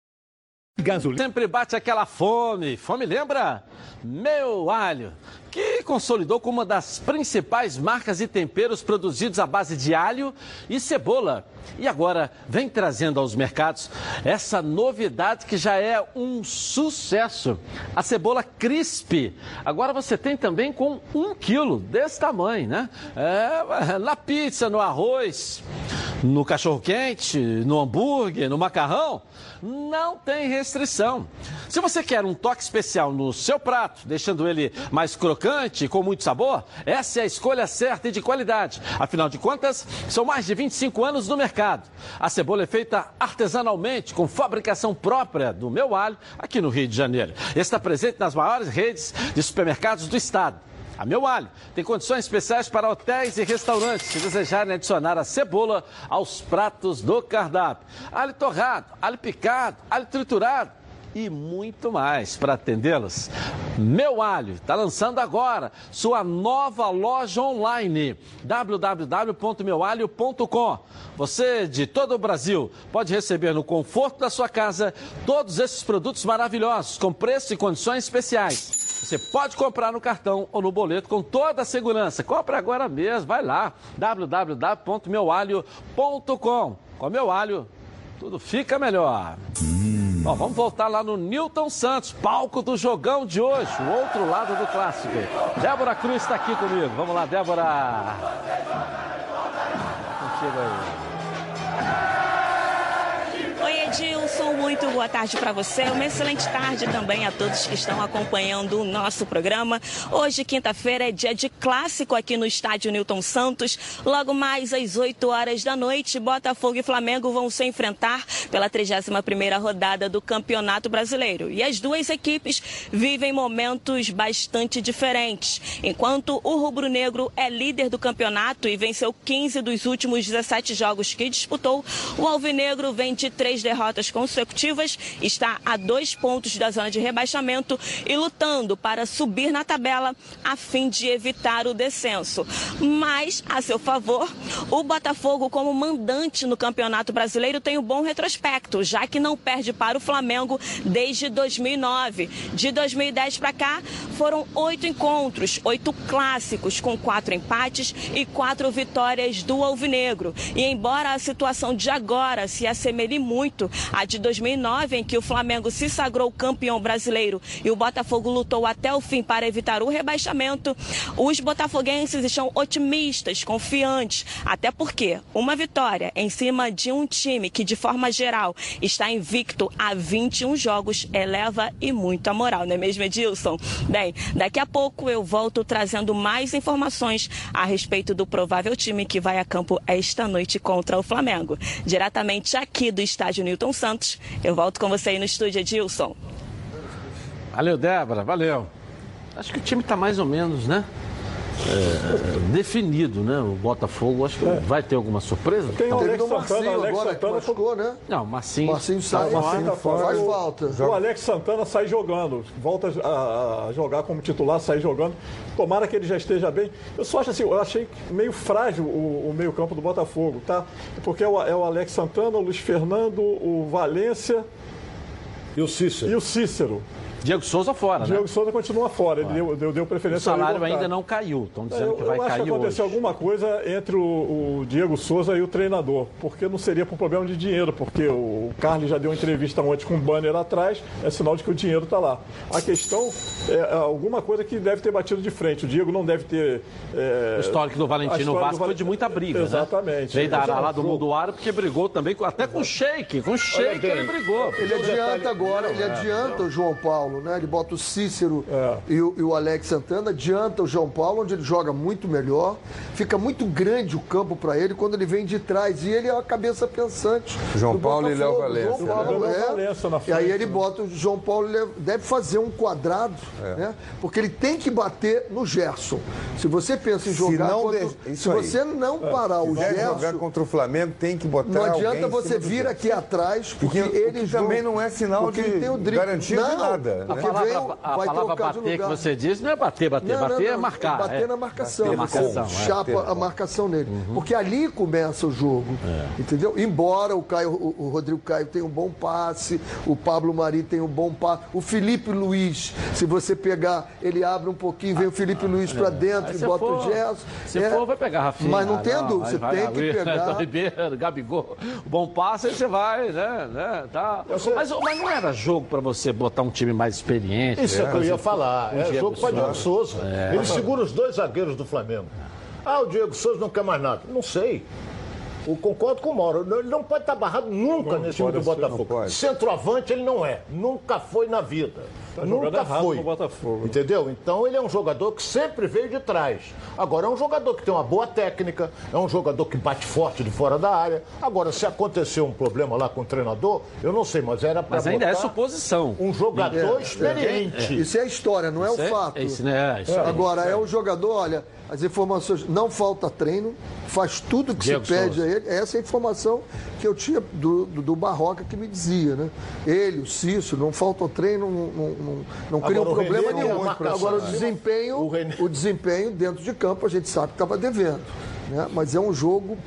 Gasolina. Sempre bate aquela fome. Fome lembra? Meu alho, que consolidou como uma das principais marcas e temperos produzidos à base de alho e cebola. E agora vem trazendo aos mercados essa novidade que já é um sucesso: a cebola crisp. Agora você tem também com um quilo desse tamanho, né? É, na pizza, no arroz, no cachorro-quente, no hambúrguer, no macarrão não tem restrição. Se você quer um toque especial no seu prato, deixando ele mais crocante e com muito sabor, essa é a escolha certa e de qualidade. Afinal de contas, são mais de 25 anos no mercado. A cebola é feita artesanalmente, com fabricação própria do meu alho, aqui no Rio de Janeiro. Está presente nas maiores redes de supermercados do estado. A Meu Alho tem condições especiais para hotéis e restaurantes que desejarem adicionar a cebola aos pratos do cardápio. Alho torrado, alho picado, alho triturado e muito mais para atendê-los. Meu Alho está lançando agora sua nova loja online www.meualho.com. Você de todo o Brasil pode receber no conforto da sua casa todos esses produtos maravilhosos com preço e condições especiais. Você pode comprar no cartão ou no boleto com toda a segurança. Compre agora mesmo, vai lá www.meualho.com. Com meu alho, tudo fica melhor. Bom, vamos voltar lá no Newton Santos, palco do jogão de hoje, o outro lado do clássico. Débora Cruz está aqui comigo. Vamos lá, Débora. Contigo aí. Oi, Edilson, muito boa tarde para você. Uma excelente tarde também a todos que estão acompanhando o nosso programa. Hoje, quinta-feira, é dia de clássico aqui no estádio Newton Santos. Logo mais às 8 horas da noite, Botafogo e Flamengo vão se enfrentar pela 31ª rodada do Campeonato Brasileiro. E as duas equipes vivem momentos bastante diferentes. Enquanto o rubro-negro é líder do campeonato e venceu 15 dos últimos 17 jogos que disputou, o alvinegro vem de três derrotas consecutivas, está a dois pontos da zona de rebaixamento e lutando para subir na tabela a fim de evitar o descenso. Mas, a seu favor, o Botafogo, como mandante no Campeonato Brasileiro, tem um bom retrospecto, já que não perde para o Flamengo desde 2009. De 2010 para cá, foram oito encontros, oito clássicos, com quatro empates e quatro vitórias do Alvinegro. E embora a situação de agora se assemelhe muito a de 2009, em que o Flamengo se sagrou campeão brasileiro e o Botafogo lutou até o fim para evitar o rebaixamento, os botafoguenses estão otimistas, confiantes, até porque uma vitória em cima de um time que, de forma geral, está invicto a 21 jogos eleva e muito a moral, não é mesmo, Edilson? Bem, daqui a pouco eu volto trazendo mais informações a respeito do provável time que vai a campo esta noite contra o Flamengo. Diretamente aqui do estádio Newton Santos, eu volto com você aí no estúdio, Edilson. Valeu, Débora, valeu. Acho que o time está mais ou menos, né? É, definido, né? O Botafogo, acho que vai ter alguma surpresa? Tem o. Alex Santana, o Alex agora que Santana machucou, né? Não, Marcinho. Marcinho sai, Tá, Marcinho tá fora. faz O- falta. O Alex Santana sai jogando, volta a, a jogar como titular, sai jogando. Tomara que ele já esteja bem. Eu só acho assim, eu achei meio frágil o, o meio-campo do Botafogo, tá? Porque é o, é o Alex Santana, o Luiz Fernando, o Valência E o Cícero. e o Cícero. Diego Souza fora, Diego né? Souza continua fora, ele deu, deu, deu O preferência ao salário ainda não caiu. Estão dizendo Eu, que vai eu acho que cair hoje. aconteceu alguma coisa entre o, o Diego Souza e o treinador, porque não seria por problema de dinheiro, porque o Carlos já deu uma entrevista ontem com um banner atrás, é sinal de que o dinheiro está lá. A questão é alguma coisa que deve ter batido de frente. O Diego não deve ter. é, O histórico do Valentino Vasco foi Val- de muita briga, né? Exatamente. Veio da é lá do mundo árabe porque brigou também, com- até com o Sheik. Com o Sheik ele brigou. Ele adianta agora, ele adianta o João Paulo, né? Ele bota o Cícero e, o, e o Alex Santana, adianta o João Paulo, onde ele joga muito melhor. Fica muito grande o campo para ele quando ele vem de trás. E ele é a cabeça pensante. João Paulo e Léo João Paulo, né? Léo é. E aí ele né? bota o João Paulo, ele deve fazer um quadrado, né? Porque ele tem que bater no Gerson. Se você pensa em Se jogar não contra- de- se você não parar o Quer jogar Gerson, contra o Flamengo, tem que botar não adianta você vir Gerson. aqui atrás, porque que- o eles que também não é sinal porque de ele tem o drible. garantia de Não, nada, A porque né? veio- palavra, a vai palavra bater que você diz não é bater, bater. Não, não, bater é não, marcar. Bater é. na marcação. Na marcação, é. Chapa a marcação nele. Porque ali começa o jogo. É. Entendeu? Embora o, Caio, o, o Rodrigo Caio tenha um bom passe, o Pablo Mari tenha um bom passe, o Felipe Luiz, se você pegar, ele abre um pouquinho, vem o Felipe Luiz pra dentro e bota for- o Gerson. Se É. for, vai pegar Rafinha. Mas não Ah, tem dúvida, você vai tem que Gabriel, pegar. Ribeiro, Gabigol. Bom passe, aí você vai, né? né tá. Mas, mas não era jogo pra você botar um time mais experiente? Isso é o que eu ia falar. É Diego jogo para Diego Souza. É. Ele segura os dois zagueiros do Flamengo. Ah, o Diego Souza não quer mais nada. Não sei. Eu concordo com o Mauro. Ele não pode estar barrado nunca nesse time do Botafogo. não. Centroavante ele não é. Nunca foi na vida. Tá nunca foi. Botafogo. Entendeu? Então ele é um jogador que sempre veio de trás. Agora é um jogador que tem uma boa técnica, é um jogador que bate forte de fora da área. Agora, se aconteceu um problema lá com o treinador, eu não sei, mas era para Mas ainda é suposição. um jogador experiente. Isso é a história, não é Isso o é- fato. é isso, né? Isso aí. Agora, é o jogador, olha, as informações, não falta treino, faz tudo que Diego se pede Souza. a ele. Essa é a informação que eu tinha do, do, do Barroca que me dizia, né? Ele, o Cício, não falta treino, não, não, não, não cria um Agora, o problema René nenhum. Agora, o né? desempenho, O René- o desempenho dentro de campo, a gente sabe que estava devendo. Né? Mas é um jogo,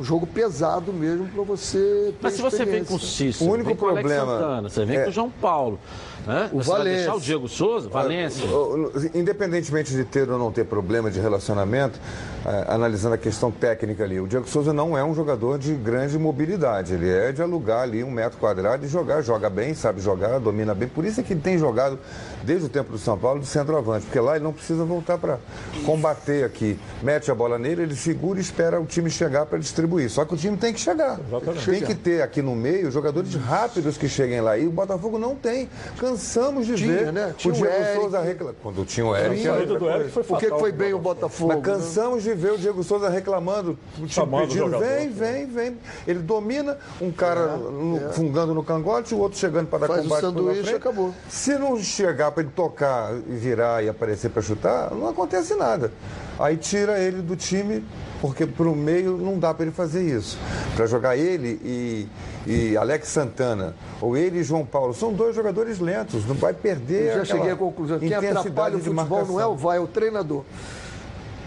um jogo pesado mesmo para você ter Mas se você vem com o. Cícero, O único vem com o Alex problema Santana, você vem é- com o João Paulo, né? O você vai Valência. deixar o Diego Souza, Valência. O- o- Independentemente de ter ou não ter problema de relacionamento, eh, analisando a questão técnica ali, o Diego Souza não é um jogador de grande mobilidade. Ele é de alugar ali um metro quadrado e jogar. Joga bem, sabe jogar, domina bem. Por isso é que ele tem jogado desde o tempo do São Paulo de centroavante, porque lá ele não precisa voltar para combater aqui. Mete a bola nele, ele segura e espera o time chegar para distribuir. Só que o time tem que chegar. Tem que ter aqui no meio jogadores rápidos que cheguem lá. E o Botafogo não tem. Cansamos de Tinha, ver né? o Tinha o Diego. Souza reclamando. Quando tinha o Eric, A era saída do outra Eric foi Por que, que fatal foi bem o Botafogo. Mas cansamos de ver o Diego Souza reclamando, o time o pedindo, jogador. vem, vem, vem. Ele domina, um cara no- fungando no cangote, o outro chegando para dar Faz o combate pela sanduíche, acabou. Se não chegar para ele tocar e virar e aparecer para chutar, não acontece nada. Aí tira ele do time, porque pro meio não dá para ele fazer isso. Para jogar ele e, e Alex Santana, ou ele e João Paulo, são dois jogadores lentos, não vai perder. Eu já cheguei à conclusão. Intensidade atrapalha o futebol não é o vai, é o treinador.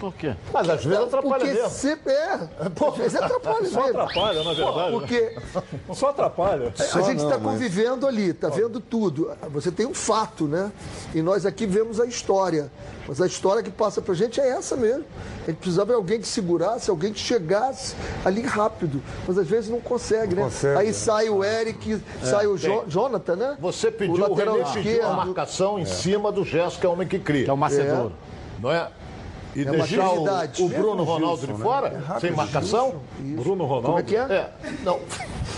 Por quê? Mas às vezes atrapalha Porque mesmo. sempre é. Às vezes atrapalha Só mesmo. atrapalha, na verdade. né? Porque Só atrapalha. a gente está convivendo ali, está vendo tudo. Você tem um fato, né? E nós aqui vemos a história. Mas a história que passa pra gente é essa mesmo. A gente precisava de alguém que segurasse, alguém que chegasse ali rápido. Mas às vezes não consegue, né? consegue, Aí né? sai o Eric, sai o Jo- Jonathan, né? Você pediu, o, lateral René pediu esquerdo. uma marcação em cima do Gerson, que é o homem que cria. Que é o Macedouro. Não é? E É deixar o, o Bruno Ronaldo de né? fora, É rápido, sem marcação? Bruno Ronaldo. Como é que é? É. Não.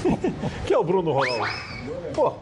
Quem é o Bruno Ronaldo? Pô,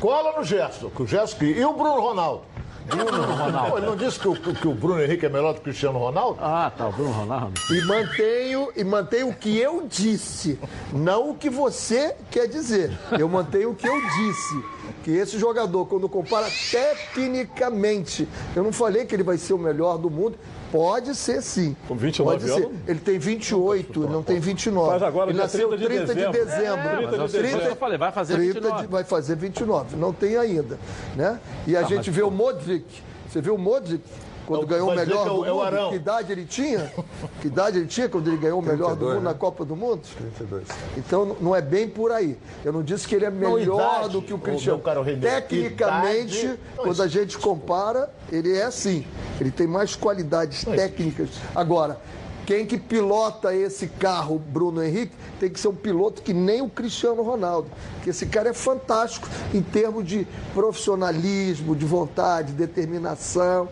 cola no Gerson, que o Gerson cria. E o Bruno Ronaldo? Bruno Ronaldo. Ele não disse que o, que o Bruno Henrique é melhor do que o Cristiano Ronaldo? Ah, tá, o Bruno Ronaldo. E mantenho, e mantenho o que eu disse, não o que você quer dizer. Eu mantenho o que eu disse. Que esse jogador, quando compara tecnicamente, eu não falei que ele vai ser o melhor do mundo, Pode ser sim. Com 29 Pode ser. anos? Ele tem 28, ele não tem 29. Faz agora, ele dia nasceu 30 de 30 de dezembro. dezembro. É, mas eu sei, eu falei, vai fazer 30 29. de- vai fazer 29. Não tem ainda. Né? E a Ah, gente mas- vê o Modric. Você viu o Modric? Quando Não, ganhou o melhor é do é o mundo, Arão. que idade ele tinha? Que idade ele tinha quando ele ganhou o melhor do 32, mundo né? na Copa do Mundo? 32. Então não é bem por aí. Eu não disse que ele é Não, melhor idade, do que o Cristiano. Tecnicamente, idade- quando a gente compara, ele é assim. Ele tem mais qualidades técnicas. Agora, quem que pilota esse carro, Bruno Henrique, tem que ser um piloto que nem o Cristiano Ronaldo. Porque esse cara é fantástico em termos de profissionalismo, de vontade, determinação.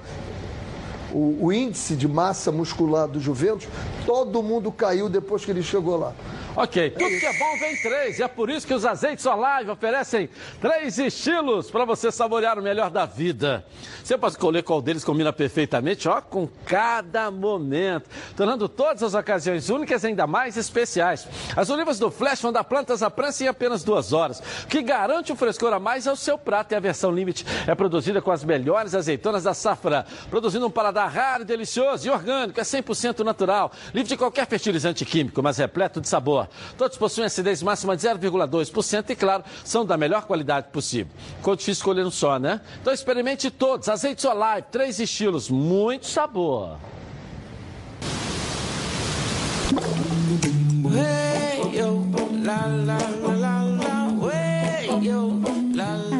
O, o índice de massa muscular do Juventus, todo mundo caiu depois que ele chegou lá. Ok, tudo que é bom vem três. E é por isso que os azeites Olive oferecem três estilos para você saborear o melhor da vida. Você pode escolher qual deles combina perfeitamente, ó, com cada momento, tornando todas as ocasiões únicas ainda mais especiais. As olivas do Flash vão dar plantas à prancha em apenas duas horas, o que garante um frescor a mais ao seu prato. E a versão Limite é produzida com as melhores azeitonas da safra, produzindo um paladar raro, delicioso e orgânico, é 100% natural, livre de qualquer fertilizante químico, mas repleto de sabor. Todos possuem acidez máxima de 0,2% e, claro, são da melhor qualidade possível. Ficou difícil escolher um só, né? Então experimente todos. Azeites Olive, três estilos, muito sabor.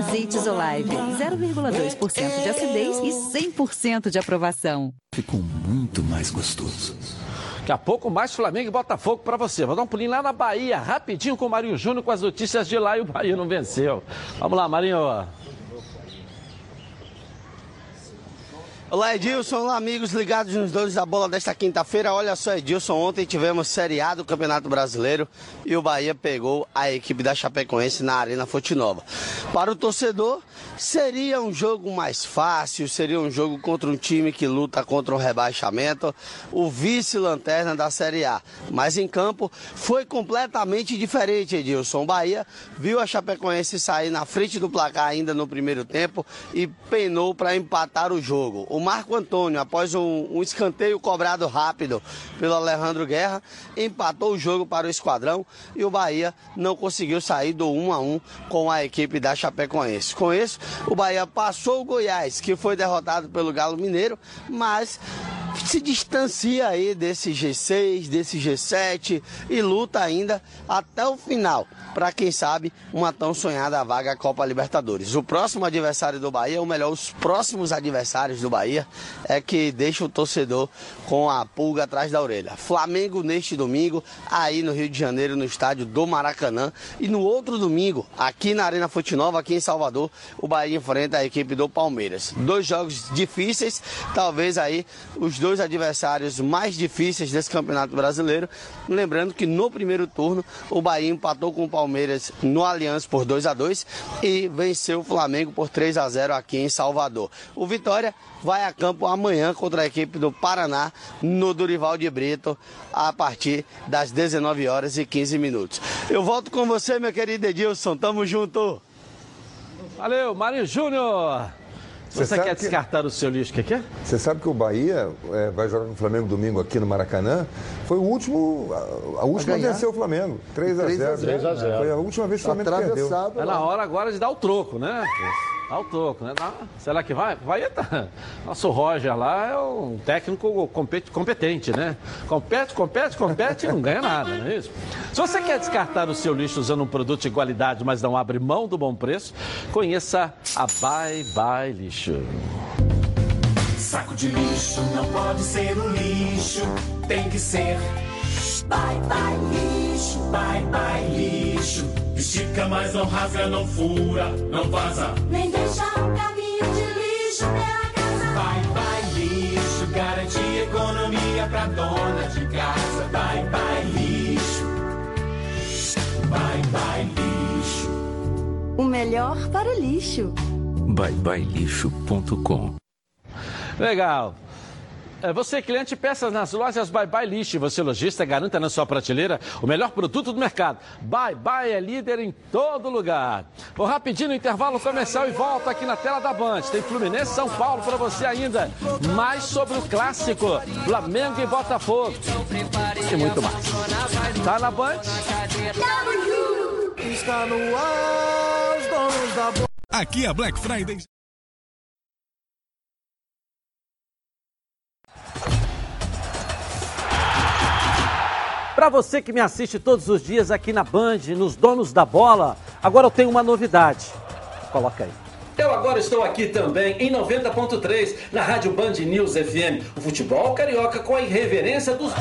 Azeites Olive, 0,2% de acidez e 100% de aprovação. Ficou muito mais gostoso. Daqui a pouco mais Flamengo e Botafogo para você. Vou dar um pulinho lá na Bahia, rapidinho com o Marinho Júnior com as notícias de lá e o Bahia não venceu. Vamos lá, Marinho. Olá, Edilson. Olá, amigos ligados nos dois da bola desta quinta-feira. Olha só, Edilson, ontem tivemos Série A do Campeonato Brasileiro e o Bahia pegou a equipe da Chapecoense na Arena Fonte Nova. Para o torcedor, seria um jogo mais fácil, seria um jogo contra um time que luta contra o rebaixamento, o vice-lanterna da Série A. Mas em campo foi completamente diferente, Edilson. Bahia viu a Chapecoense sair na frente do placar ainda no primeiro tempo e penou para empatar o jogo. O Marco Antônio, após um, um escanteio cobrado rápido pelo Alejandro Guerra, empatou o jogo para o esquadrão e o Bahia não conseguiu sair do 1 a 1 com a equipe da Chapecoense. Com isso, o Bahia passou o Goiás, que foi derrotado pelo Galo Mineiro, mas se distancia aí desse G6, desse G7 e luta ainda até o final para quem sabe uma tão sonhada vaga à Copa Libertadores. O próximo adversário do Bahia, ou melhor, os próximos adversários do Bahia é que deixa o torcedor com a pulga atrás da orelha. Flamengo neste domingo, aí no Rio de Janeiro, no estádio do Maracanã, e no outro domingo, aqui na Arena Fonte Nova, aqui em Salvador, o Bahia enfrenta a equipe do Palmeiras. Dois jogos difíceis, talvez aí os dois adversários mais difíceis desse Campeonato Brasileiro. Lembrando que no primeiro turno o Bahia empatou com o Palmeiras no Allianz por 2 a 2 e venceu o Flamengo por 3 a 0 aqui em Salvador. O Vitória vai a campo amanhã contra a equipe do Paraná no Durival de Brito a partir das 19 horas e 15 minutos. Eu volto com você, meu querido Edilson. Tamo junto. Valeu, Marinho Júnior. Você Você, quer que- descartar o seu lixo? O que, é? Você sabe que o Bahia é, vai jogar com o Flamengo domingo aqui no Maracanã. Foi o último, a, a última a vencer o Flamengo. 3 a 3 a 0. 0. 3 a 0. Foi a última vez que o Flamengo perdeu. Atravessado. É na hora agora de dar o troco, né? Dá o troco, né? Será que vai? Vai tá. Nosso Roger lá é um técnico compet- competente, né? Compete, compete, compete e não ganha nada, não é isso? Se você quer descartar o seu lixo usando um produto de qualidade, mas não abre mão do bom preço, conheça a Bye Bye Lixo. Saco de lixo não pode ser um lixo, tem que ser. Bye bye lixo, bye bye lixo. Estica, mas não rasga, não fura, não vaza. Nem deixa um caminho de lixo pela casa. Bye bye lixo, garante economia pra dona de casa. Bye bye lixo, bye bye lixo. O melhor para o lixo. Byebyelixo.com Legal. É, Você, cliente, peça nas lojas Bye Bye Lixo. Você, lojista, garanta na sua prateleira o melhor produto do mercado. Bye Bye é líder em todo lugar. Vou rapidinho no intervalo comercial e volta aqui na tela da Band. Tem Fluminense e São Paulo para você ainda. Mais sobre o clássico, Flamengo e Botafogo. E muito mais. Tá na Band? Está no ar, os donos da. Aqui é Black Friday. Para você que me assiste todos os dias aqui na Band, nos Donos da Bola, agora eu tenho uma novidade. Coloca aí. Eu agora estou aqui também em 90.3 na Rádio Band News FM. O futebol carioca com a irreverência dos.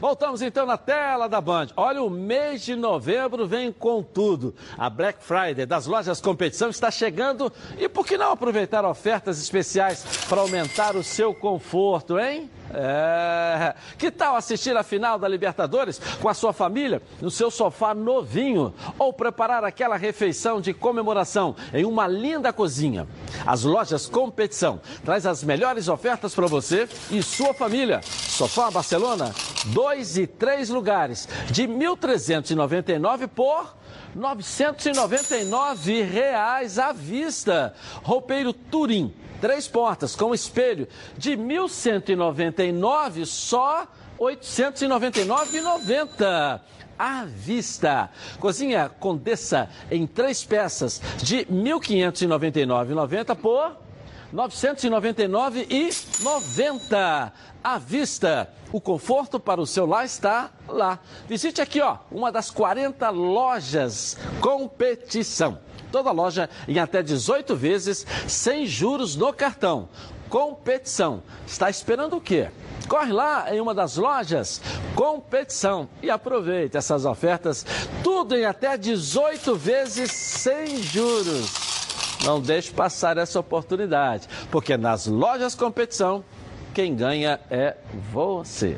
Voltamos então na tela da Band. Olha, o mês de novembro vem com tudo. A Black Friday das lojas competição está chegando e por que não aproveitar ofertas especiais para aumentar o seu conforto, hein? É. Que tal assistir a final da Libertadores com a sua família no seu sofá novinho ou preparar aquela refeição de comemoração em uma linda cozinha? As lojas Competição traz as melhores ofertas para você e sua família. Sofá Barcelona, dois e três lugares de 1.399 por 999 reais à vista. Roupeiro Turim, três portas com espelho de 1.199 só 899,90 à vista. Cozinha Condessa em três peças de 1.599,90 por 999,90 à vista. O conforto para o seu lar está lá. Visite aqui, ó, uma das 40 lojas competição. Toda loja em até 18 vezes sem juros no cartão. Competição. Está esperando o quê? Corre lá em uma das lojas Competição e aproveite essas ofertas, tudo em até 18 vezes sem juros. Não deixe passar essa oportunidade, porque nas lojas competição, quem ganha é você.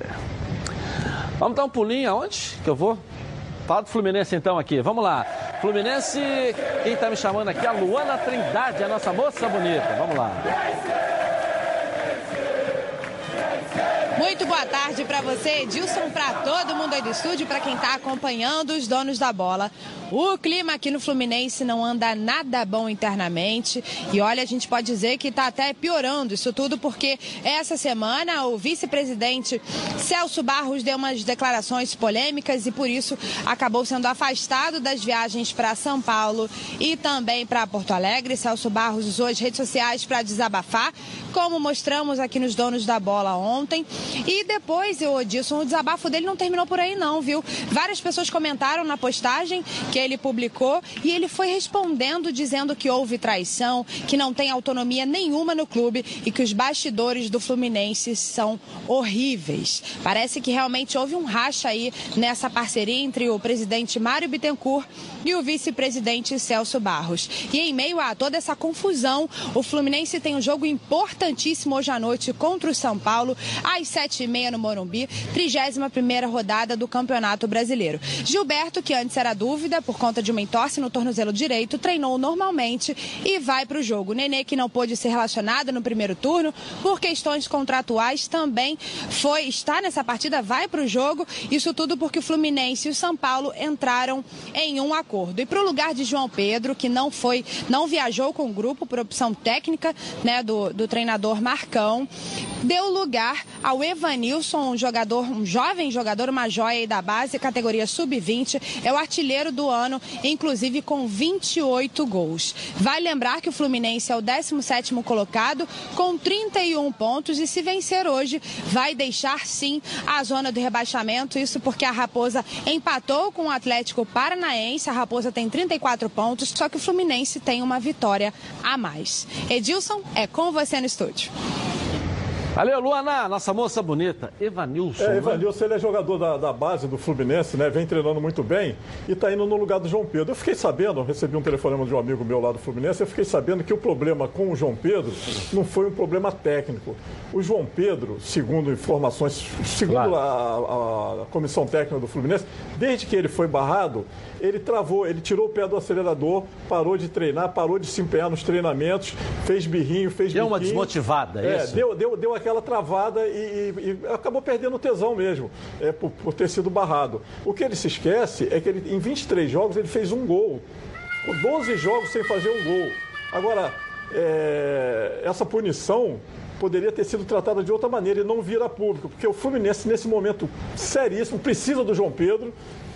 Vamos dar um pulinho aonde que eu vou? Fala do Fluminense então aqui, vamos lá. Fluminense, quem está me chamando aqui é a Luana Trindade, a nossa moça bonita. Vamos lá. Muito boa tarde para você, Edilson, para todo mundo aí do estúdio, para quem está acompanhando os donos da bola. O clima aqui no Fluminense não anda nada bom internamente. E olha, a gente pode dizer que está até piorando isso tudo, porque essa semana o vice-presidente Celso Barros deu umas declarações polêmicas e por isso acabou sendo afastado das viagens para São Paulo e também para Porto Alegre. Celso Barros usou as redes sociais para desabafar, como mostramos aqui nos donos da bola ontem. E depois, o Odilson, o desabafo dele não terminou por aí não, viu? Várias pessoas comentaram na postagem que ele publicou e ele foi respondendo dizendo que houve traição, que não tem autonomia nenhuma no clube e que os bastidores do Fluminense são horríveis. Parece que realmente houve um racha aí nessa parceria entre o presidente Mário Bittencourt e o vice-presidente Celso Barros. E em meio a toda essa confusão, o Fluminense tem um jogo importantíssimo hoje à noite contra o São Paulo, às sete e meia no Morumbi, 31 primeira rodada do Campeonato Brasileiro. Gilberto, que antes era dúvida por conta de uma entorse no tornozelo direito, treinou normalmente e vai para o jogo. Nenê, que não pôde ser relacionado no primeiro turno por questões contratuais, também foi está nessa partida, vai para o jogo. Isso tudo porque o Fluminense e o São Paulo entraram em um acordo. E para o lugar de João Pedro, que não foi, não viajou com o grupo por opção técnica, né, do, do treinador Marcão, deu lugar ao Evanilson, um jogador, um jovem jogador, uma joia da base, categoria sub-20, é o artilheiro do ano, inclusive com 28 gols. Vai lembrar que o Fluminense é o 17º colocado com 31 pontos e se vencer hoje vai deixar sim a zona do rebaixamento, isso porque a Raposa empatou com o Atlético Paranaense, a Raposa tem 34 pontos, só que o Fluminense tem uma vitória a mais. Edilson, é com você no estúdio. Valeu, Luana, nossa moça bonita. Evanilson. É, né? Evanilson, ele é jogador da, da base do Fluminense, né? Vem treinando muito bem e está indo no lugar do João Pedro. Eu fiquei sabendo, recebi um telefonema de um amigo meu lá do Fluminense, eu fiquei sabendo que o problema com o João Pedro não foi um problema técnico. O João Pedro, segundo informações, segundo a, a comissão técnica do Fluminense, desde que ele foi barrado, ele travou, ele tirou o pé do acelerador, parou de treinar, parou de se empenhar nos treinamentos, fez birrinho, fez Deu uma biquinho. desmotivada, é é isso? Deu, deu, deu aquela travada e, e- e acabou perdendo o tesão mesmo, é, por, por ter sido barrado. O que ele se esquece é que ele, em 23 jogos ele fez um gol. Com 12 jogos sem fazer um gol. Agora, é, essa punição poderia ter sido tratada de outra maneira e não vir a público, porque o Fluminense, nesse momento seríssimo, precisa do João Pedro,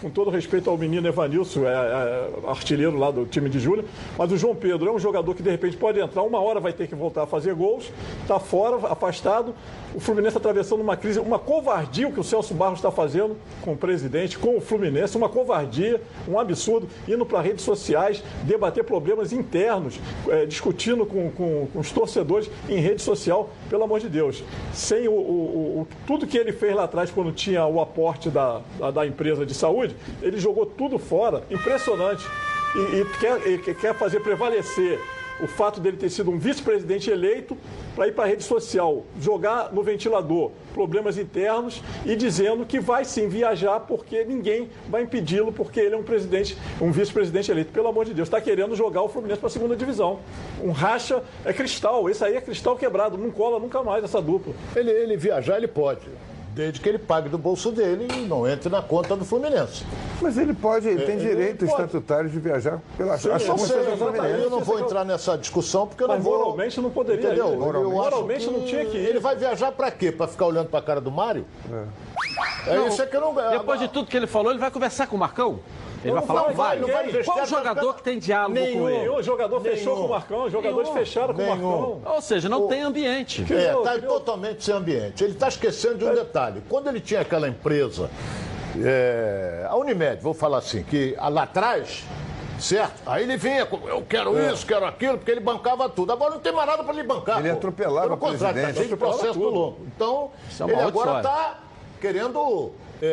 com todo respeito ao menino Evanilson, é, é artilheiro lá do time de Júlia, mas o João Pedro é um jogador que de repente pode entrar, uma hora vai ter que voltar a fazer gols, está fora, afastado. O Fluminense atravessando uma crise, uma covardia o que o Celso Barros está fazendo com o presidente, com o Fluminense, uma covardia, um absurdo, indo para redes sociais, debater problemas internos, é, discutindo com, com- com os torcedores em rede social, pelo amor de Deus. Sem o, o- o- tudo que ele fez lá atrás, quando tinha o aporte da, da, da empresa de saúde, ele jogou tudo fora, impressionante. E, e quer, e quer fazer prevalecer o fato dele ter sido um vice-presidente eleito para ir para a rede social, jogar no ventilador problemas internos e dizendo que vai sim viajar porque ninguém vai impedi-lo porque ele é um presidente, um vice-presidente eleito. Pelo amor de Deus, está querendo jogar o Fluminense para a segunda divisão. Um racha é cristal, esse aí é cristal quebrado, não cola nunca mais essa dupla. Ele, ele viajar, ele pode. Desde que ele pague do bolso dele e não entre na conta do Fluminense. Mas ele pode, ele É, tem ele direito pode. estatutário de viajar pela Sim, eu sei. Fluminense. Eu não vou entrar nessa discussão porque eu Mas não vou. moralmente não poderia Entendeu? ir, né? Eu Moralmente que não tinha que ir. Ele vai viajar pra quê? Pra ficar olhando pra cara do Mário? É, Não, isso é que eu não Depois de tudo que ele falou, ele vai conversar com o Marcão? Ele vai Não falar vai, com o Mário? não vai Qual vestiário, jogador vai que tem diálogo com Nenhum. ele? Nenhum jogador fechou Nenhum. com o Marcão, os jogadores Nenhum. fecharam com o Nenhum. Marcão. Ou seja, não tem ambiente. É, tá totalmente sem ambiente. Ele está esquecendo de um detalhe. Quando ele tinha aquela empresa, é, a Unimed, vou falar assim, que lá atrás, certo? Aí ele vinha, com, eu quero É. isso, quero aquilo, porque ele bancava tudo. Agora não tem mais nada para ele bancar. Ele pô. atropelava Pelo contrário, presidente, tá cheio de processo tudo. longo. Então, é ele agora está querendo é, é,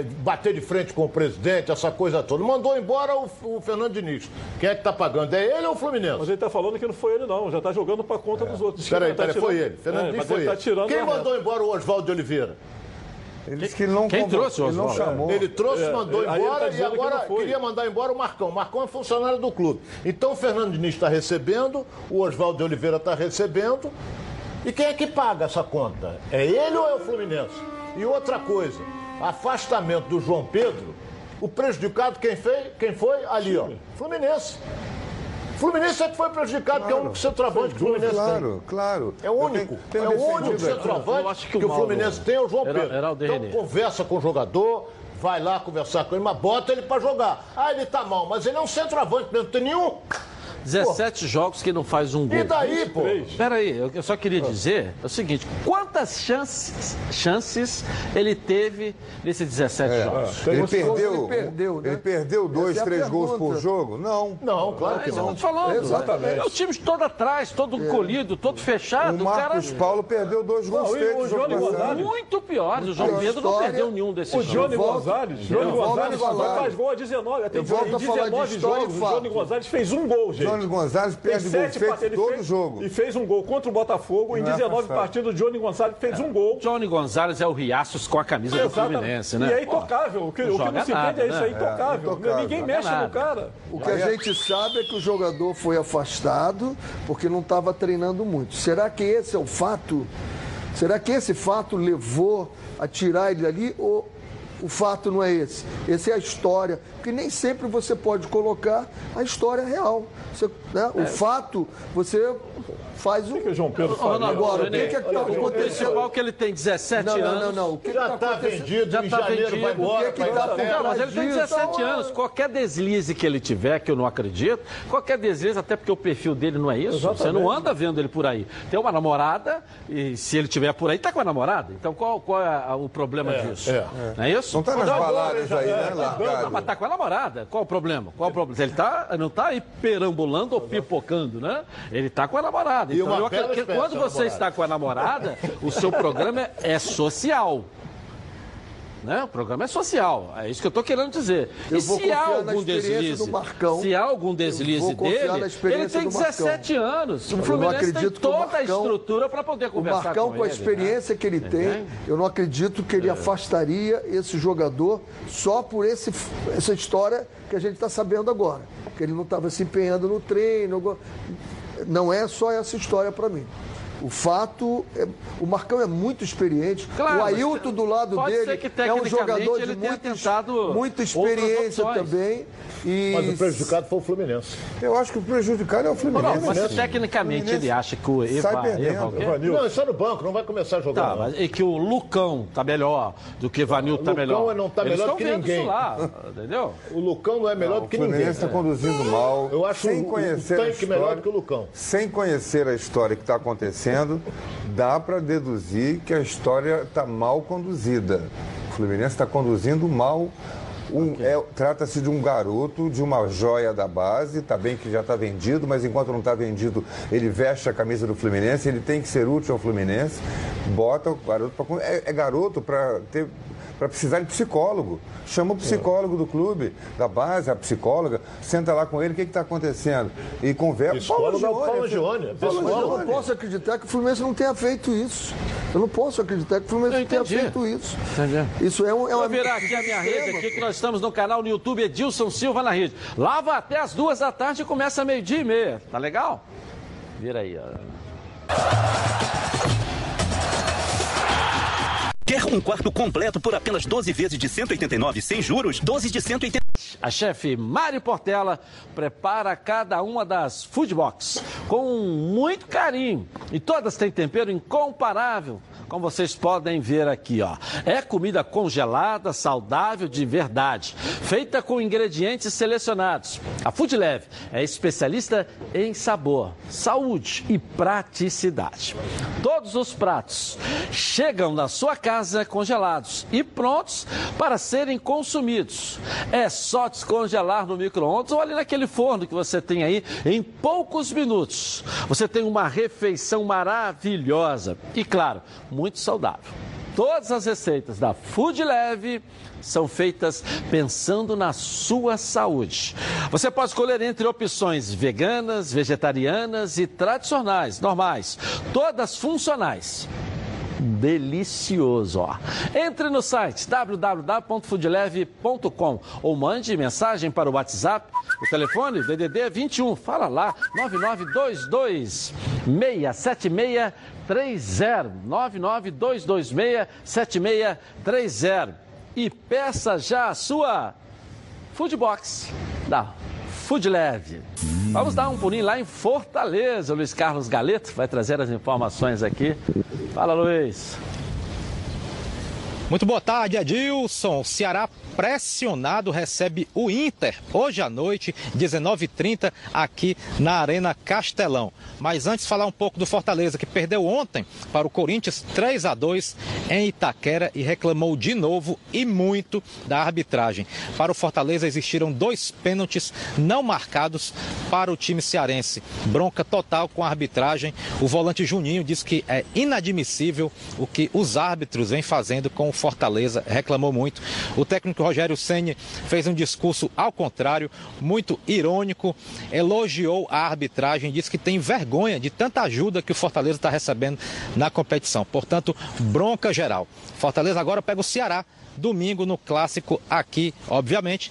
é, bater de frente com o presidente, essa coisa toda. Mandou embora o, o Fernando Diniz. Quem é que está pagando? É ele ou o Fluminense? Mas ele tá falando que não foi ele, não. Já tá jogando pra conta dos outros. Peraí, Tá peraí, foi ele. Fernando É, Diniz foi ele tá Quem mandou embora o Oswaldo de Oliveira? Ele disse que ele não Quem trouxe o ele não Oswaldo? chamou. Ele trouxe, É, mandou aí ele tá embora e que agora foi. queria mandar embora o Marcão. O Marcão é funcionário do clube. Então o Fernando Diniz está recebendo, o Oswaldo de Oliveira está recebendo. E quem é que paga essa conta? É ele ou é o Fluminense? E outra coisa, afastamento do João Pedro, o prejudicado quem, fez, quem foi? Ali, ó. Fluminense. Fluminense é que foi prejudicado, porque é o único centroavante que o Fluminense Claro, claro. tem. É o único. tenho- tenho é o único centroavante Eu acho que, que o o Mauro- Fluminense tem é o João Era- Pedro. era o então conversa com o jogador, vai lá conversar com ele, mas bota ele pra jogar. Ah, ele tá mal, mas ele é um centroavante, mesmo, não tem nenhum. 17 jogos que não faz um gol. E daí, pô? Peraí, eu eu só queria dizer o seguinte: quantas chances, chances ele teve nesses 17 jogos? É. Ele perdeu, ele perdeu, né? ele perdeu dois, Essa é a três gols por jogo? Não. Não, claro É que não. falando. Exatamente. É o time todo atrás, todo colhido, todo fechado. O O cara Marcos Paulo perdeu dois gols Não, o jogo Johnny muito piores. O João pior Pedro não perdeu nenhum desses O jogos. Johnny volto- Gonzalez, Johnny a Gonzalez só faz gol há 19. Até Eu volto a em falar de 19 história e jogos, o. Johnny Gonzalez fez um gol, gente. Johnny Gonzalez perde gol sete feito todo fez- jogo. E fez um gol contra o Botafogo. Em Não é 19 passado. partidas, o Johnny Gonzalez fez um gol. Johnny Gonzalez é o Riaços com a camisa do Exatamente. Fluminense, né? E é intocável. O que, não o que não se nada, entende é isso, né? é intocável. É, intocável. Ninguém Joga mexe nada. no cara. O que a gente sabe é que o jogador foi afastado porque não estava treinando muito. Será que esse é o fato? Será que esse fato levou a tirar ele dali ou o fato não é esse? Essa é a história. Porque nem sempre você pode colocar a história real. Você, né, O fato, você faz o. O que o João Pedro faz? Ronaldo, Agora, o René, que que é que tá o acontecendo? é que ele tem 17 Não, não, anos. não, não. O que Já está acontecendo? vendido, Já tá janeiro vendido. vai O que embora, é que tá embora. Não, mas ele tem disso, 17 então, anos. Qualquer deslize que ele tiver, que eu não acredito, qualquer deslize, até porque o perfil dele não é isso. Você não anda vendo ele por aí. Tem uma namorada, e se ele tiver por aí, tá com a namorada. Então qual, qual é o problema disso? é. Não é isso? Não tá nas Não, baladas aí, né, Não, largado? mas tá com a namorada. Qual o problema? Qual o problema? Ele tá, não tá aí perambulando ou pipocando, né? Ele tá com a namorada. E Então, eu acredito quando a você namorada. está com a namorada, o seu programa é, é social. Né? O programa é social, é isso que eu estou querendo dizer. Eu e se há algum deslize, Marcão. se há algum deslize dele, ele tem do Marcão. 17 anos. O Fluminense tem o toda a Marcão- estrutura para poder O conversar Marcão, com, com a ele, experiência né? que ele tem, eu não acredito que É. ele afastaria esse jogador só por esse, essa história que a gente está sabendo agora. Que ele não estava se empenhando no treino. Não é só essa história para mim. O fato, é, o Marcão é muito experiente. Claro, o Ailton do lado dele que, é um jogador de muita, tentado muita experiência também. E Mas o prejudicado foi o Fluminense. Eu acho que o prejudicado é o Não, Fluminense. não, mas se tecnicamente ele acha que o Eva, Sai perdendo. Eva, o quê? Não, ele está no banco, não vai começar a jogar. Tá, não. mas e que o Lucão tá melhor do que o Vanildo tá Lucão melhor. não tá Eles melhor estão que vendo ninguém. Isso lá, entendeu? O Lucão não é melhor do O que ninguém. Fluminense está conduzindo mal. Eu acho sem o- o conhecer a tanque melhor história, do que o Lucão. Sem conhecer a história que está acontecendo, dá para deduzir que a história está mal conduzida. O Fluminense está conduzindo mal. Um- é- Trata-se de um garoto, de uma joia da base, está bem que já está vendido, mas enquanto não está vendido, ele veste a camisa do Fluminense, ele tem que ser útil ao Fluminense, bota o garoto para. É, é garoto para ter. Para precisar de psicólogo. Chama o psicólogo do clube, da base, a psicóloga, senta lá com ele, o que está acontecendo? E conversa. Psicólogo é o Paulo Gione, é Paulo, psicólogo. eu não posso acreditar que o Fluminense não tenha feito isso. Eu não posso acreditar que o Fluminense não tenha feito isso. Entendi. Isso é, um, é Vou uma. virar aqui a minha rede aqui, que nós estamos no canal no YouTube Edilson Silva na rede. Lava até as duas da tarde e começa meio-dia e meia. Tá legal? Vira aí, ó. Quer um quarto completo por apenas 12 vezes de 189 sem juros? 12 de 189. A chefe Mari Portela prepara cada uma das food box com muito carinho. E todas têm tempero incomparável, como vocês podem ver aqui, ó. É comida congelada, saudável de verdade, feita com ingredientes selecionados. A Food Leve é especialista em sabor, saúde e praticidade. Todos os pratos chegam na sua casa congelados e prontos para serem consumidos. É só descongelar no micro-ondas ou ali naquele forno que você tem aí em poucos minutos. Você tem uma refeição maravilhosa e, claro, muito saudável. Todas as receitas da Food Leve são feitas pensando na sua saúde. Você pode escolher entre opções veganas, vegetarianas e tradicionais, normais, todas funcionais delicioso, ó. Entre no site www.foodleve.com ou mande mensagem para o WhatsApp, o telefone DDD 21, fala lá, 9922 67630, 99226 7630 e peça já a sua Food Box. Da Food Leve. Vamos dar um pulinho lá em Fortaleza. O Luiz Carlos Galeto vai trazer as informações aqui. Fala, Luiz. Muito boa tarde, Adilson. O Ceará pressionado recebe o Inter hoje à noite, 19h30, aqui na Arena Castelão. Mas antes, falar um pouco do Fortaleza, que perdeu ontem para o Corinthians 3 a 2 em Itaquera e reclamou de novo e muito da arbitragem. Para o Fortaleza existiram dois pênaltis não marcados para o time cearense. Bronca total com a arbitragem. O volante Juninho diz que é inadmissível o que os árbitros vêm fazendo com o Fortaleza. Reclamou muito. O técnico Rogério Ceni fez um discurso ao contrário, muito irônico, elogiou a arbitragem, disse que tem vergonha de tanta ajuda que o Fortaleza está recebendo na competição. Portanto, bronca geral. Fortaleza agora pega o Ceará domingo no clássico aqui, obviamente,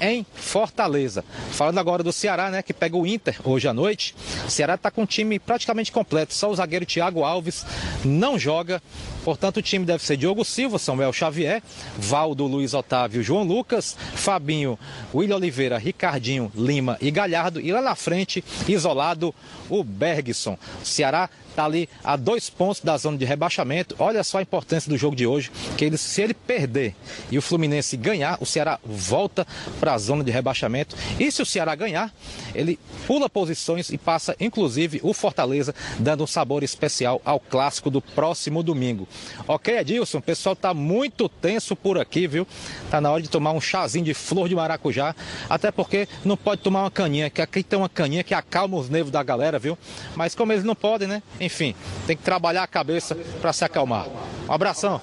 em Fortaleza. Falando agora do Ceará, né, que pega o Inter hoje à noite. O Ceará está com um time praticamente completo. Só o zagueiro Thiago Alves não joga. Portanto, o time deve ser Diogo Silva, Samuel Xavier, Valdo, Luiz Otávio, João Lucas, Fabinho, William Oliveira, Ricardinho, Lima e Galhardo. E lá na frente, isolado, o Bergson. O Ceará está ali a dois pontos da zona de rebaixamento. Olha só a importância do jogo de hoje, que ele, se ele perder e o Fluminense ganhar, o Ceará volta para a zona de rebaixamento. E se o Ceará ganhar, ele pula posições e passa, inclusive, o Fortaleza, dando um sabor especial ao clássico do próximo domingo. Ok, Edilson, o pessoal tá muito tenso por aqui, viu? Tá na hora de tomar um chazinho de flor de maracujá, até porque não pode tomar uma caninha, que aqui tem uma caninha que acalma os nervos da galera, viu? Mas como eles não podem, né? Tem que trabalhar a cabeça para se acalmar. Um abração.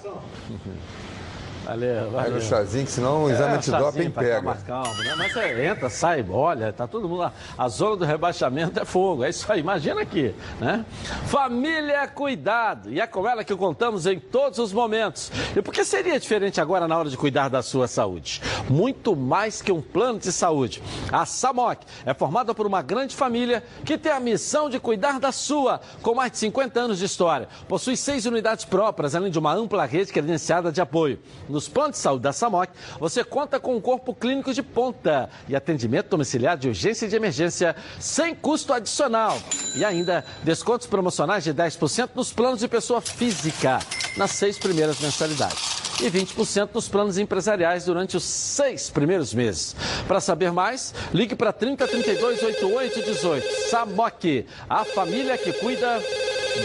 Valeu, Pega valeu. o chazinho, que senão o exame É, pra ficar pega. mais calmo, né? Mas você entra, sai, olha, tá todo mundo lá. A zona do rebaixamento é fogo, é isso aí, imagina aqui, né? Família cuidado, e é com ela que contamos em todos os momentos. E por que seria diferente agora na hora de cuidar da sua saúde? Muito mais que um plano de saúde. A SAMOC é formada por uma grande família que tem a missão de cuidar da sua, com mais de 50 anos de história. Possui seis unidades próprias, além de uma ampla rede credenciada de apoio. Nos planos de saúde da SAMOC, você conta com um corpo clínico de ponta e atendimento domiciliar de urgência e de emergência sem custo adicional. E ainda descontos promocionais de 10% nos planos de pessoa física nas seis primeiras mensalidades e 20% nos planos empresariais durante os seis primeiros meses. Para saber mais, ligue para 30 32 88 18. SAMOC, a família que cuida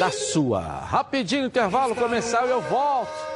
da sua. Rapidinho intervalo comercial e eu volto.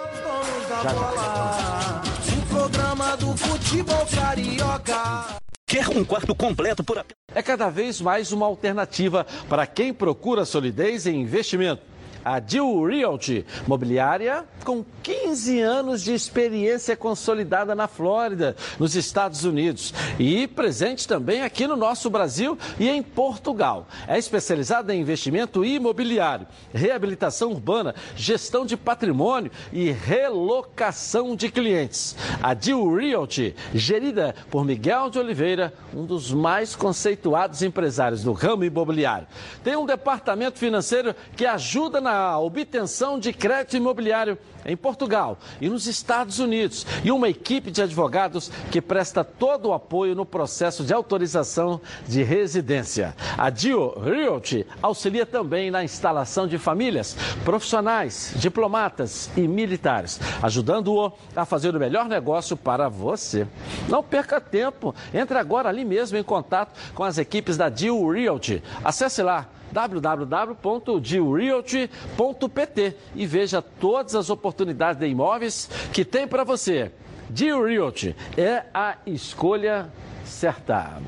Já, já. O programa do futebol carioca. Quer um quarto completo por apenas. É cada vez mais uma alternativa para quem procura solidez em investimento. A Deal Realty, mobiliária com 15 anos de experiência consolidada na Flórida, nos Estados Unidos, e presente também aqui no nosso Brasil e em Portugal. É especializada em investimento imobiliário, reabilitação urbana, gestão de patrimônio e relocação de clientes. A Deal Realty, gerida por Miguel de Oliveira, um dos mais conceituados empresários do ramo imobiliário. Tem um departamento financeiro que ajuda na obtenção de crédito imobiliário em Portugal e nos Estados Unidos e uma equipe de advogados que presta todo o apoio no processo de autorização de residência. A Dio Realty auxilia também na instalação de famílias, profissionais, diplomatas e militares, ajudando-o a fazer o melhor negócio para você. Não perca tempo, entre agora ali mesmo em contato com as equipes da Dio Realty. Acesse lá www.dealrealty.pt e veja todas as oportunidades de imóveis que tem para você. Deal Realty é a escolha certa.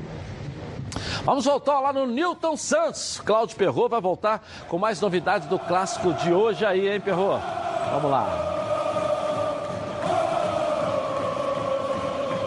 Vamos voltar lá no Newton Santos. Cláudio Perro vai voltar com mais novidades do clássico de hoje aí, hein, Perro? Vamos lá.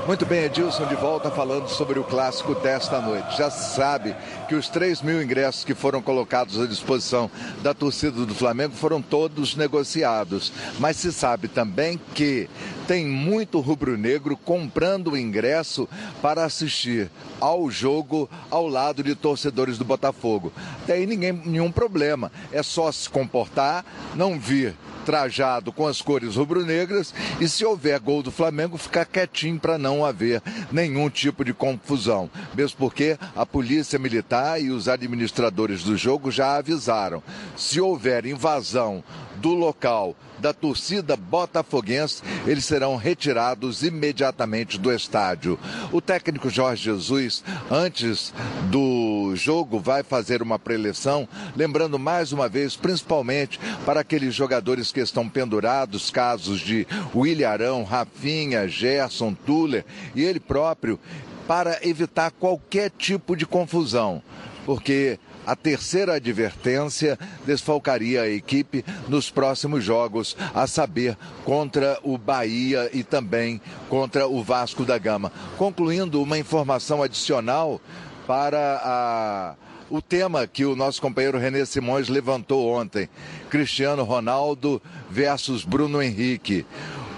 Muito bem, Edilson, de volta falando sobre o clássico desta noite. Já se sabe que os 3 mil ingressos que foram colocados à disposição da torcida do Flamengo foram todos negociados. Mas se sabe também que tem muito rubro-negro comprando ingresso para assistir ao jogo ao lado de torcedores do Botafogo. Até aí ninguém, nenhum problema. É só se comportar, não vir trajado com as cores rubro-negras e se houver gol do Flamengo ficar quietinho para não haver nenhum tipo de confusão. Mesmo porque a polícia militar e os administradores do jogo já avisaram. Se houver invasão do local da torcida botafoguense, eles serão retirados imediatamente do estádio. O técnico Jorge Jesus, antes do jogo, vai fazer uma preleção, lembrando mais uma vez, principalmente para aqueles jogadores que estão pendurados, casos de William Arão, Rafinha, Gerson, Tuller e ele próprio, para evitar qualquer tipo de confusão. Porque a terceira advertência desfalcaria a equipe nos próximos jogos, a saber, contra o Bahia e também contra o Vasco da Gama. Concluindo, uma informação adicional para a o tema que o nosso companheiro René Simões levantou ontem: Cristiano Ronaldo versus Bruno Henrique.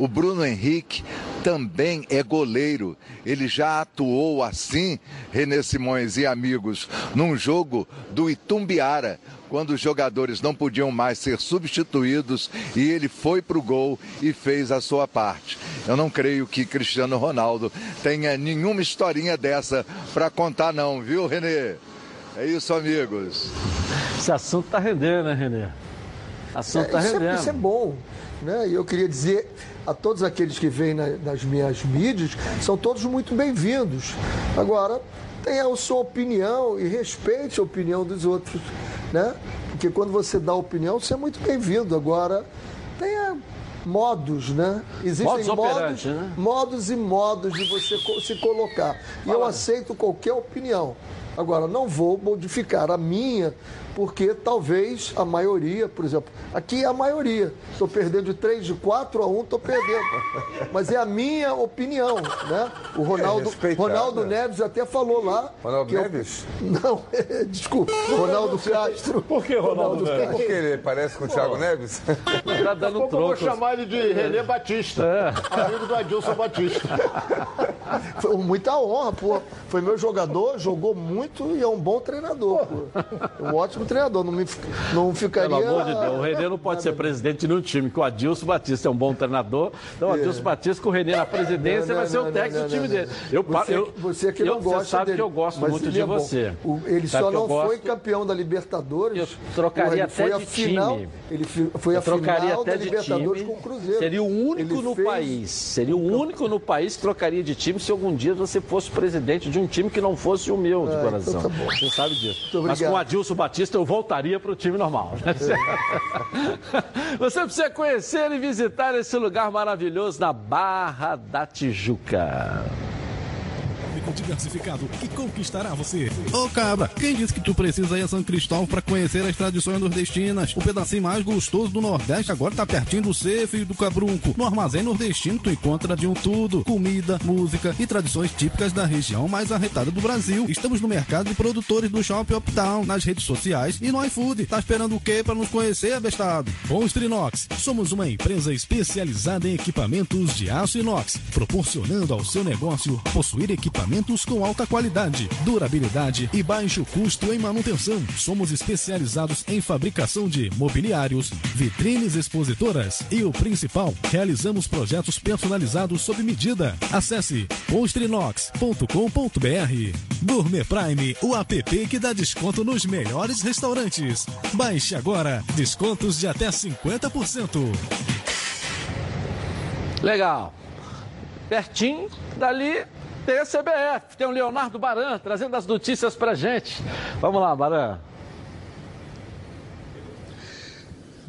O Bruno Henrique também é goleiro. Ele já atuou assim, René Simões e amigos, num jogo do Itumbiara, quando os jogadores não podiam mais ser substituídos e ele foi para o gol e fez a sua parte. Eu não creio que Cristiano Ronaldo tenha nenhuma historinha dessa para contar, não, viu, Renê? É isso, amigos. Esse assunto tá rendendo, né, Renê? Assunto tá É, isso, rendendo. é, isso é bom. Né? E eu queria dizer a todos aqueles que vêm na- nas minhas mídias, são todos muito bem-vindos. Agora, tenha a sua opinião e respeite a opinião dos outros. Né? Porque quando você dá opinião, você é muito bem-vindo. Agora, tenha modos, né? Existem modos, operandi, né? modos e modos de você se colocar. E eu aceito qualquer opinião. Agora, não vou modificar a minha, porque talvez a maioria, por exemplo, aqui é a maioria. Estou perdendo de 3, de 4 a 1, estou perdendo. Mas é a minha opinião, né? O Ronaldo, respeitada. Ronaldo Neves até falou lá. Ronaldo que eu- Neves? Não, desculpa. Ronaldo Castro. Por que Ronaldo Neves? Porque ele parece com o Thiago Neves? Tá dando pouco eu vou chamar ele de Renê Batista, amigo do Adilson Batista. Foi muita honra, pô. Foi meu jogador, jogou muito e é um bom treinador, pô. Um ótimo treinador. Não, me, não ficaria. Pelo amor de Deus, o Renê não pode ser presidente de nenhum time, que o Adilson Batista é um bom treinador. Então, o Adilson Batista com o Renê na presidência Não, vai não, ser o técnico do time dele. Eu, Você, eu, você que eu- não gosta Você sabe dele, que eu gosto muito de é você. O- ele Sabe só eu não foi campeão da Libertadores. Eu trocaria até de final, time. Ele foi Eu a final da Libertadores time. com o Cruzeiro. Seria o único Ele no fez- país. Seria o único no país que trocaria de time se algum dia você fosse presidente de um time que não fosse o meu de coração. então tá. Você sabe disso. Mas com o Adilson Batista eu voltaria para o time normal. né? Você precisa conhecer e visitar esse lugar maravilhoso na Barra da Tijuca. Diversificado que conquistará você. Ô cabra, quem disse que tu precisa ir a São Cristóvão para conhecer as tradições nordestinas? O pedacinho mais gostoso do Nordeste agora tá pertinho do Cefe e do Cabrunco. No Armazém Nordestino tu encontra de um tudo: comida, música e tradições típicas da região mais arretada do Brasil. Estamos no mercado de produtores do Shopping Uptown, nas redes sociais e no iFood. Tá esperando o quê para nos conhecer, abestado? Bons Trinox, somos uma empresa especializada em equipamentos de aço inox, proporcionando ao seu negócio possuir equipamentos com alta qualidade, durabilidade e baixo custo em manutenção. Somos especializados em fabricação de mobiliários, vitrines expositoras e o principal, realizamos projetos personalizados sob medida. Acesse ponstrinox.com.br. Gourmet Prime, o app que dá desconto nos melhores restaurantes. Baixe agora, descontos de até 50%. Legal. Pertinho dali tem a CBF, tem o Leonardo Baran trazendo as notícias pra gente. Vamos lá, Baran.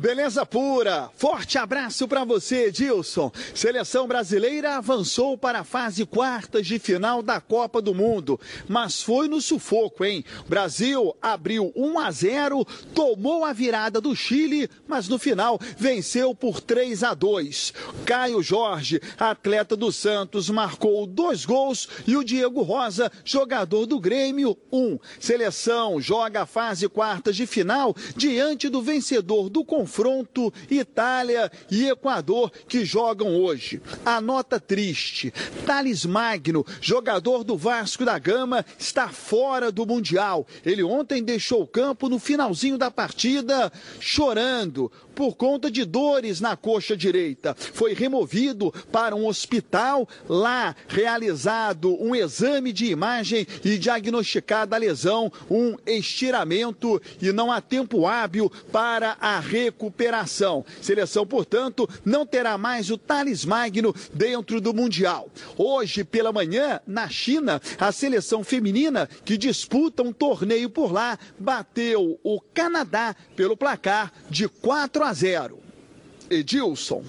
Beleza pura. Forte abraço para você, Edilson. Seleção brasileira avançou para a fase quartas de final da Copa do Mundo, mas foi no sufoco, hein? Brasil abriu 1 a 0, tomou a virada do Chile, mas no final venceu por 3 a 2. Caio Jorge, atleta do Santos, marcou dois gols e o Diego Rosa, jogador do Grêmio, um. Seleção joga a fase quartas de final diante do vencedor do confronto Itália e Equador que jogam hoje. A nota triste: Thales Magno, jogador do Vasco da Gama, está fora do Mundial. Ele ontem deixou o campo no finalzinho da partida chorando por conta de dores na coxa direita. Foi removido para um hospital, lá realizado um exame de imagem e diagnosticada a lesão, um estiramento e não há tempo hábil para a recuperação. Seleção, portanto, não terá mais o Thales Magno dentro do Mundial. Hoje, pela manhã, na China, a seleção feminina que disputa um torneio por lá bateu o Canadá pelo placar de 4 a 0. Edilson.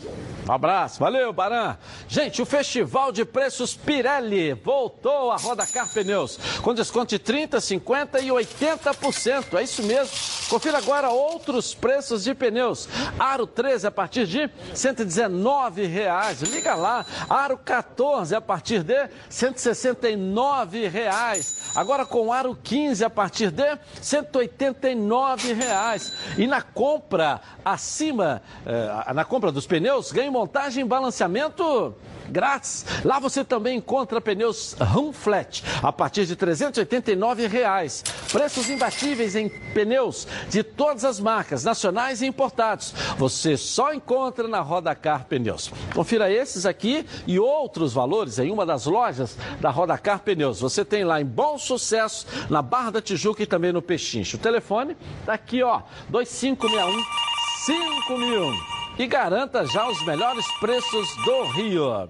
Um abraço, valeu, Baran. Gente, o Festival de Preços Pirelli voltou a Rodacar Pneus, com desconto de 30%, 50% e 80%. É isso mesmo. Confira agora outros preços de pneus. Aro 13 a partir de 119 reais. Liga lá. Aro 14 a partir de 169 reais. Agora com Aro 15 a partir de 189 reais. E na compra acima, eh, na compra dos pneus, ganhe montagem e balanceamento grátis. Lá você também encontra pneus Ram Flat a partir de 389 reais. Preços imbatíveis em pneus de todas as marcas, nacionais e importados. Você só encontra na Rodacar Pneus. Confira esses aqui e outros valores em uma das lojas da Rodacar Pneus. Você tem lá em Bom Sucesso, na Barra da Tijuca e também no Pechincho. O telefone tá aqui, ó, 2561 5001 e garanta já os melhores preços do Rio.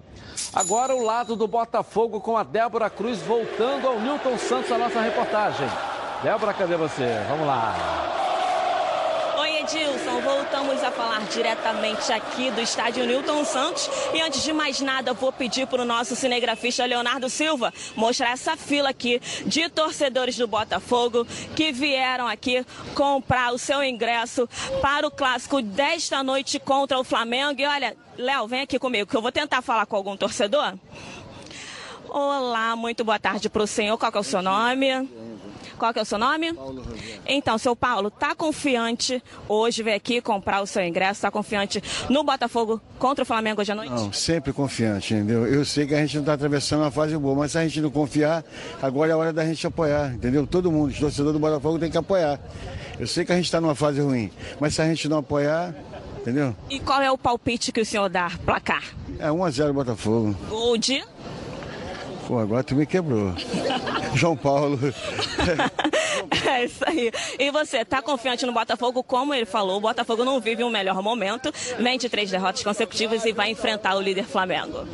Agora o lado do Botafogo com a Débora Cruz voltando ao Newton Santos, a nossa reportagem. Débora, cadê você? Vamos lá. Edilson, voltamos a falar diretamente aqui do estádio Newton Santos. E antes de mais nada, vou pedir para o nosso cinegrafista Leonardo Silva mostrar essa fila aqui de torcedores do Botafogo que vieram aqui comprar o seu ingresso para o clássico desta noite contra o Flamengo. E olha, Léo, vem aqui comigo que eu vou tentar falar com algum torcedor. Olá, muito boa tarde para o senhor. Qual é o seu nome? Qual que é o seu nome? Paulo Rogério. Então, seu Paulo, tá confiante hoje vir aqui comprar o seu ingresso? Tá confiante no Botafogo contra o Flamengo hoje à noite? Não, sempre confiante, entendeu? Eu sei que a gente não está atravessando uma fase boa, mas se a gente não confiar, agora é a hora da gente apoiar, entendeu? Todo mundo, os torcedores do Botafogo tem que apoiar. Eu sei que a gente está numa fase ruim, mas se a gente não apoiar, entendeu? E qual é o palpite que o senhor dá? Placar? É 1x0 Botafogo. Gol de? Pô, agora tu me quebrou. João Paulo. É isso aí. E você, tá confiante no Botafogo? Como ele falou, o Botafogo não vive um melhor momento, vem de três derrotas consecutivas e vai enfrentar o líder Flamengo.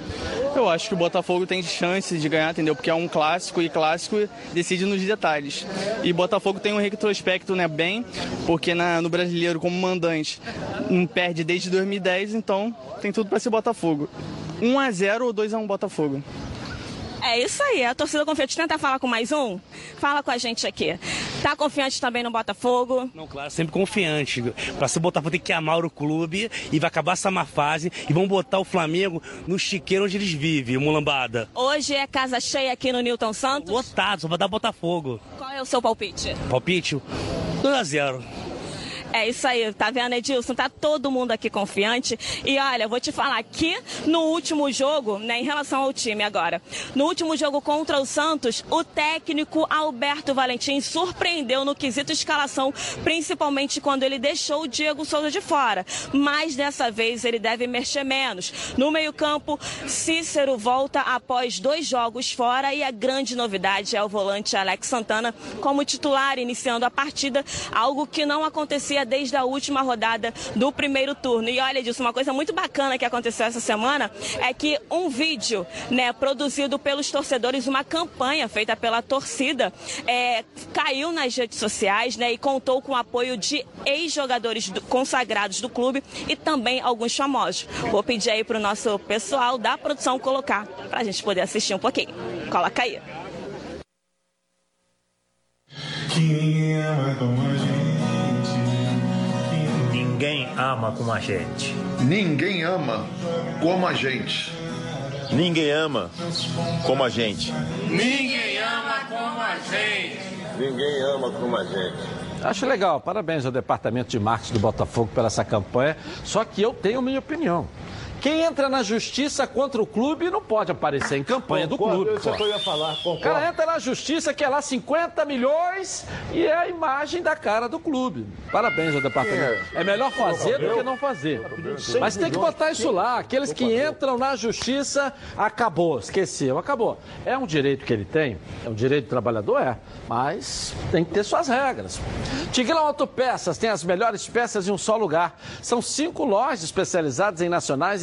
Eu acho que o Botafogo tem chances de ganhar, entendeu? Porque é um clássico e clássico decide nos detalhes. E Botafogo tem um retrospecto, né, bem, porque na, no brasileiro, como mandante, não perde desde 2010, então tem tudo para ser Botafogo. 1 a 0 ou 2 a 1 Botafogo. É isso aí, a torcida confiante. Tenta falar com mais um? Fala com a gente aqui. Tá confiante também no Botafogo? Não, claro, sempre confiante. Pra ser Botafogo tem que amar o clube e vai acabar essa má fase e vão botar o Flamengo no chiqueiro onde eles vivem, mulambada. Hoje é casa cheia aqui no Newton Santos? Lotado, só vai dar Botafogo. Qual é o seu palpite? Palpite? 2 a 0 é isso aí, tá vendo, Edilson? Tá todo mundo aqui confiante. E olha, vou te falar que no último jogo, né, em relação ao time agora, no último jogo contra o Santos, o técnico Alberto Valentim surpreendeu no quesito escalação, principalmente quando ele deixou o Diego Souza de fora. Mas dessa vez ele deve mexer menos. No meio-campo, Cícero volta após dois jogos fora e a grande novidade é o volante Alex Santana como titular, iniciando a partida, algo que não acontecia desde a última rodada do primeiro turno. E olha disso, uma coisa muito bacana que aconteceu essa semana é que um vídeo, né, produzido pelos torcedores, uma campanha feita pela torcida, é, caiu nas redes sociais, né, e contou com o apoio de ex-jogadores consagrados do clube e também alguns famosos. Vou pedir aí para o nosso pessoal da produção colocar para a gente poder assistir um pouquinho. Coloca aí. Ama como a gente? Ninguém ama como a gente. Ninguém ama como a gente. Ninguém ama como a gente. Ninguém ama como a gente. Ninguém ama como a gente. Acho legal, parabéns ao departamento de marketing do Botafogo pela essa campanha. Só que eu tenho minha opinião. Quem entra na justiça contra o clube não pode aparecer em campanha Concordo, do clube. Isso é que eu ia falar, O cara entra na justiça, quer lá 50 milhões e é a imagem da cara do clube. Parabéns ao departamento. É melhor fazer do que não fazer. Mas tem que botar isso lá. Aqueles que entram na justiça, acabou, esqueceu, acabou. É um direito que ele tem, é um direito do trabalhador, é, mas tem que ter suas regras. Tigrão Autopeças tem as melhores peças em um só lugar. São cinco lojas especializadas em nacionais,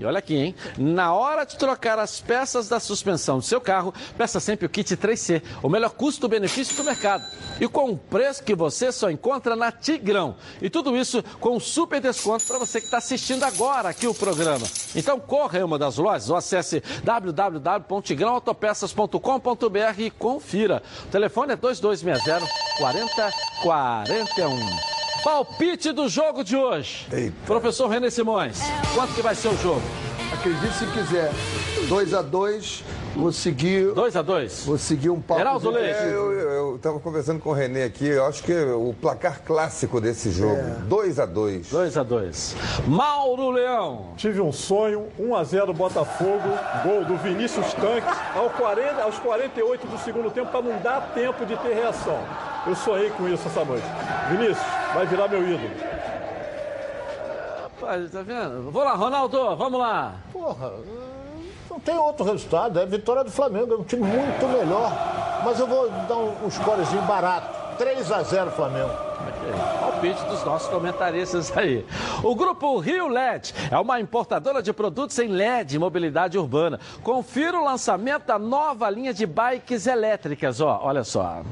E olha aqui, hein? Na hora de trocar as peças da suspensão do seu carro, peça sempre o kit 3C, o melhor custo-benefício do mercado. E com um preço que você só encontra na Tigrão. E tudo isso com um super desconto para você que está assistindo agora aqui o programa. Então corra em uma das lojas ou acesse www.tigrãoautopeças.com.br e confira. O telefone é 2260 4041. Palpite do jogo de hoje. Professor René Simões, quanto que vai ser o jogo? Acredite se quiser. 2 a 2 vou seguir. 2 a 2 Vou seguir um papo. Geraldo Leite. É, eu estava conversando com o Renê aqui, eu acho que o placar clássico desse jogo, 2 a 2 2 a 2 Mauro Leão. Tive um sonho, 1 a 0 Botafogo, gol do Vinícius Tanques, ao 40, aos 48 do segundo tempo, para não dar tempo de ter reação. Eu sonhei com isso essa noite. Vinícius, vai virar meu ídolo. Rapaz, tá vendo? Vou lá, Ronaldo, vamos lá. Porra, Não tem outro resultado, é vitória do Flamengo, é um time muito melhor. Mas eu vou dar um, um scorezinho barato. 3 a 0 Flamengo. Palpite dos nossos comentaristas aí. O grupo Rio LED é uma importadora de produtos em LED e mobilidade urbana. Confira o lançamento da nova linha de bikes elétricas, ó. Olha só.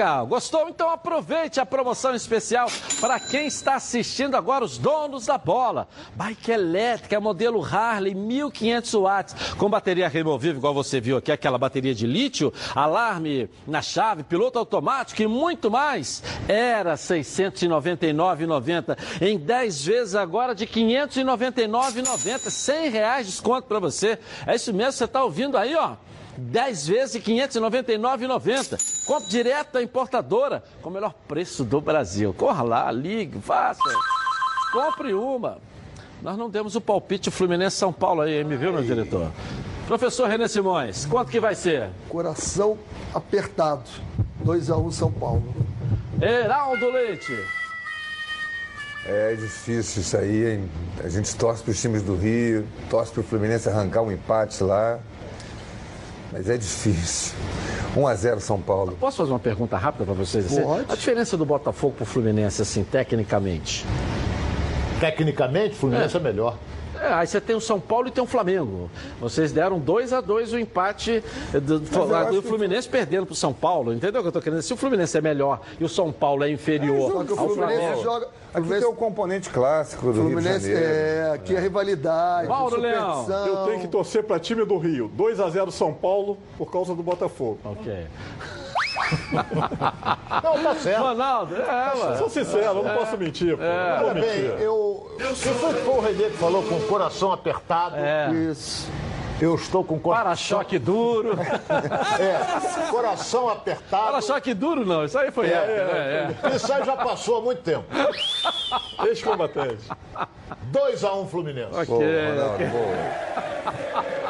Legal, gostou? Então aproveite a promoção especial para quem está assistindo agora, os donos da bola. Bike elétrica, modelo Harley, 1500 watts, com bateria removível, igual você viu aqui, aquela bateria de lítio, alarme na chave, piloto automático e muito mais. Era R$ 699,90 em 10 vezes agora de R$ 599,90, 100 reais de desconto para você. É isso mesmo, você está ouvindo aí, ó. 10 vezes de R$ 599,90. Compre direto da importadora com o melhor preço do Brasil. Corra lá, ligue, faça. Compre uma. Nós não demos o palpite Fluminense São Paulo aí, me viu, meu diretor? Professor René Simões, quanto que vai ser? Coração apertado. 2 a 1 São Paulo. Heraldo Leite. É difícil isso aí, hein? A gente torce para os times do Rio, torce para o Fluminense arrancar um empate lá. Mas é difícil. 1 a 0 São Paulo. Posso fazer uma pergunta rápida para vocês? Assim? Pode. A diferença do Botafogo para o Fluminense, assim, tecnicamente? Tecnicamente, o Fluminense é, melhor. É, aí você tem o São Paulo e tem o Flamengo. Vocês deram 2 a 2 o empate do, do Fluminense que... perdendo para o São Paulo. Entendeu o que eu estou querendo dizer? Se o Fluminense é melhor e o São Paulo é inferior é, ao Flamengo. Joga... Aqui tem o componente clássico do Fluminense, Rio de Janeiro. É, aqui é rivalidade, Mauro Leão. Eu tenho que torcer para time do Rio. 2 a 0 São Paulo por causa do Botafogo. Ok. Não, tá certo. Ronaldo, é, ué. Sou sincero, eu não posso mentir. Pô. É. Não vou bem, mentir. eu. Foi que foi o Renê que falou com o coração apertado? É. Isso. Eu estou com o coração. Para-choque duro. É, coração apertado. Para-choque duro não, isso aí foi É, épico, né? É. Isso aí já passou há muito tempo. Ex-combatente. 2x1 Fluminense. Ok, Ronaldo, ok. boa.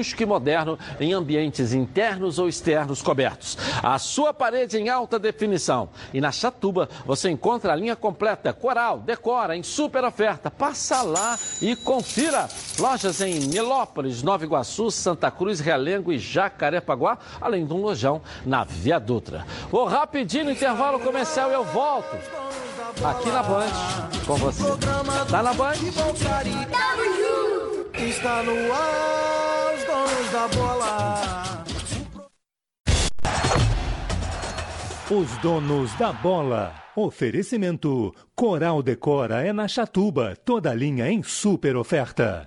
e moderno em ambientes internos ou externos cobertos. A sua parede em alta definição. E na Chatuba você encontra a linha completa Coral, Decora em super oferta. Passa lá e confira. Lojas em Nilópolis, Nova Iguaçu, Santa Cruz, Realengo e Jacarepaguá, além de um lojão na Via Dutra. Vou rapidinho no intervalo comercial e eu volto aqui na Band com você. Tá na Band? Está no ar, os donos da bola. Os donos da bola. Oferecimento: Coral Decora é na Chatuba, toda linha em super oferta.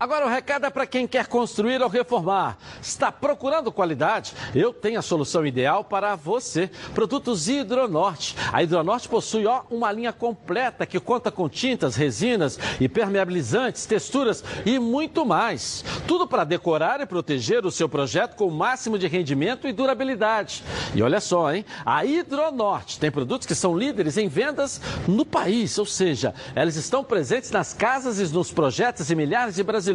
Agora o recado é para quem quer construir ou reformar. Está procurando qualidade? Eu tenho a solução ideal para você. Produtos Hidronorte. A Hidronorte possui ó, uma linha completa que conta com tintas, resinas, impermeabilizantes, texturas e muito mais. Tudo para decorar e proteger o seu projeto com o máximo de rendimento e durabilidade. E olha só, hein? A Hidronorte tem produtos que são líderes em vendas no país, ou seja, elas estão presentes nas casas e nos projetos de milhares de brasileiros.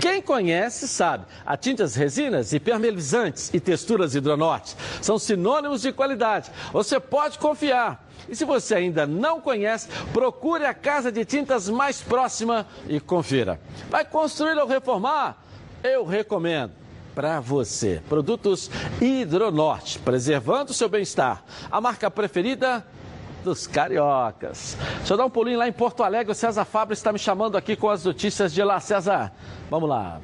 Quem conhece sabe, a tintas resinas, impermeabilizantes e texturas Hidronorte são sinônimos de qualidade. Você pode confiar. E se você ainda não conhece, procure a casa de tintas mais próxima e confira. Vai construir ou reformar? Eu recomendo para você. Produtos Hidronorte, preservando o seu bem-estar. A marca preferida dos cariocas. Deixa eu dar um pulinho lá em Porto Alegre. O César Fábio está me chamando aqui com as notícias de lá. César, vamos lá.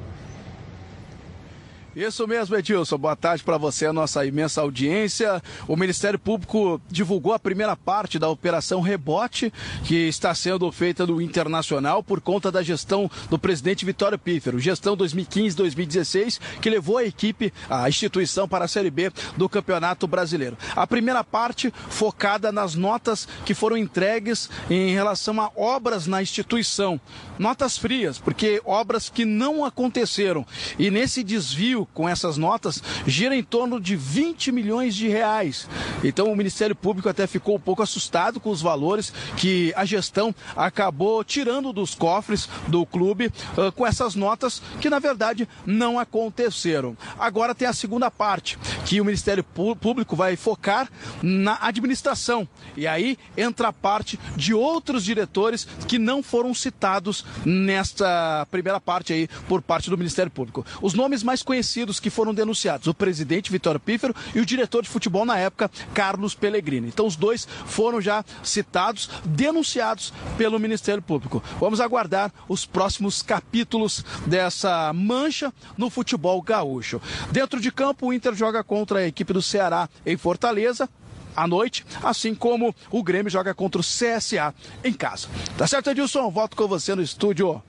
Isso mesmo, Edilson. Boa tarde para você, a nossa imensa audiência. O Ministério Público divulgou a primeira parte da Operação Rebote, que está sendo feita no Internacional por conta da gestão do presidente Vitório Pífero. Gestão 2015-2016, que levou a equipe, a instituição para a Série B do Campeonato Brasileiro. A primeira parte focada nas notas que foram entregues em relação a obras na instituição. Notas frias, porque obras que não aconteceram. E nesse desvio com essas notas gira em torno de 20 milhões de reais. Então o Ministério Público até ficou um pouco assustado com os valores que a gestão acabou tirando dos cofres do clube uh, com essas notas que na verdade não aconteceram. Agora tem a segunda parte, que o Ministério Público vai focar na administração. E aí entra a parte de outros diretores que não foram citados nesta primeira parte aí por parte do Ministério Público. Os nomes mais conhecidos que foram denunciados, o presidente Vitório Pífero e o diretor de futebol na época, Carlos Pellegrini. Então os dois foram já citados, denunciados pelo Ministério Público. Vamos aguardar os próximos capítulos dessa mancha no futebol gaúcho. Dentro de campo, o Inter joga contra a equipe do Ceará em Fortaleza à noite, assim como o Grêmio joga contra o CSA em casa. Tá certo, Edilson? Volto com você no estúdio.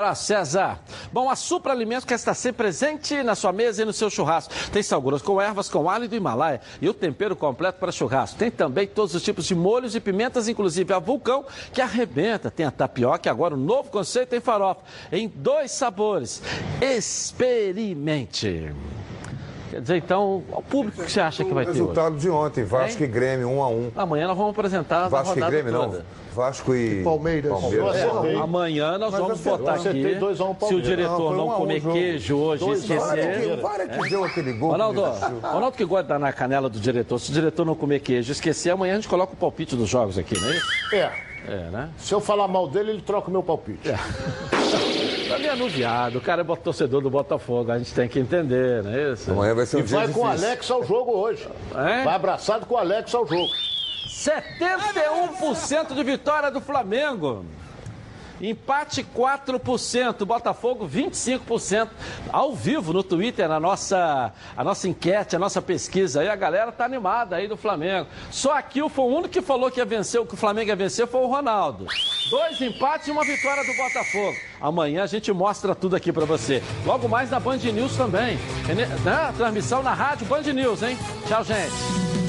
Para César. Bom, a Supra Alimentos quer estar sempre presente na sua mesa e no seu churrasco. Tem sal grosso com ervas, com alho do Himalaia e o tempero completo para churrasco. Tem também todos os tipos de molhos e pimentas, inclusive a vulcão, que arrebenta. Tem a tapioca e agora o um novo conceito em farofa, em dois sabores. Experimente. Quer dizer, então, o público que você acha que vai ter resultado hoje? de ontem, Vasco hein? e Grêmio, 1 um a 1 um. Amanhã nós vamos apresentar Vasco a e Grêmio, toda. não. Vasco e, e Palmeiras. Palmeiras. É, amanhã nós Mas vamos botar aqui. se o diretor não, não comer um queijo hoje e esquecer. Para que, que deu aquele gol. Ronaldo, Ronaldo que gosta de dar na canela do diretor. Se o diretor não comer queijo e esquecer, amanhã a gente coloca o palpite dos jogos aqui, não é isso? É. É, né? Se eu falar mal dele, ele troca o meu palpite. É. Tá meio anuviado, o cara é torcedor do Botafogo, a gente tem que entender, não é isso? Amanhã vai ser um e vai com o Alex ao jogo hoje. É? Vai abraçado com o Alex ao jogo. 71% de vitória do Flamengo. Empate 4%, Botafogo 25%. Ao vivo no Twitter, na nossa, a nossa enquete, a nossa pesquisa aí, a galera tá animada aí do Flamengo. Só aqui foi o único que falou que ia vencer, que o Flamengo ia vencer foi o Ronaldo. Dois empates e uma vitória do Botafogo. Amanhã a gente mostra tudo aqui para você. Logo mais na Band News também. Na transmissão na rádio Band News, hein? Tchau, gente.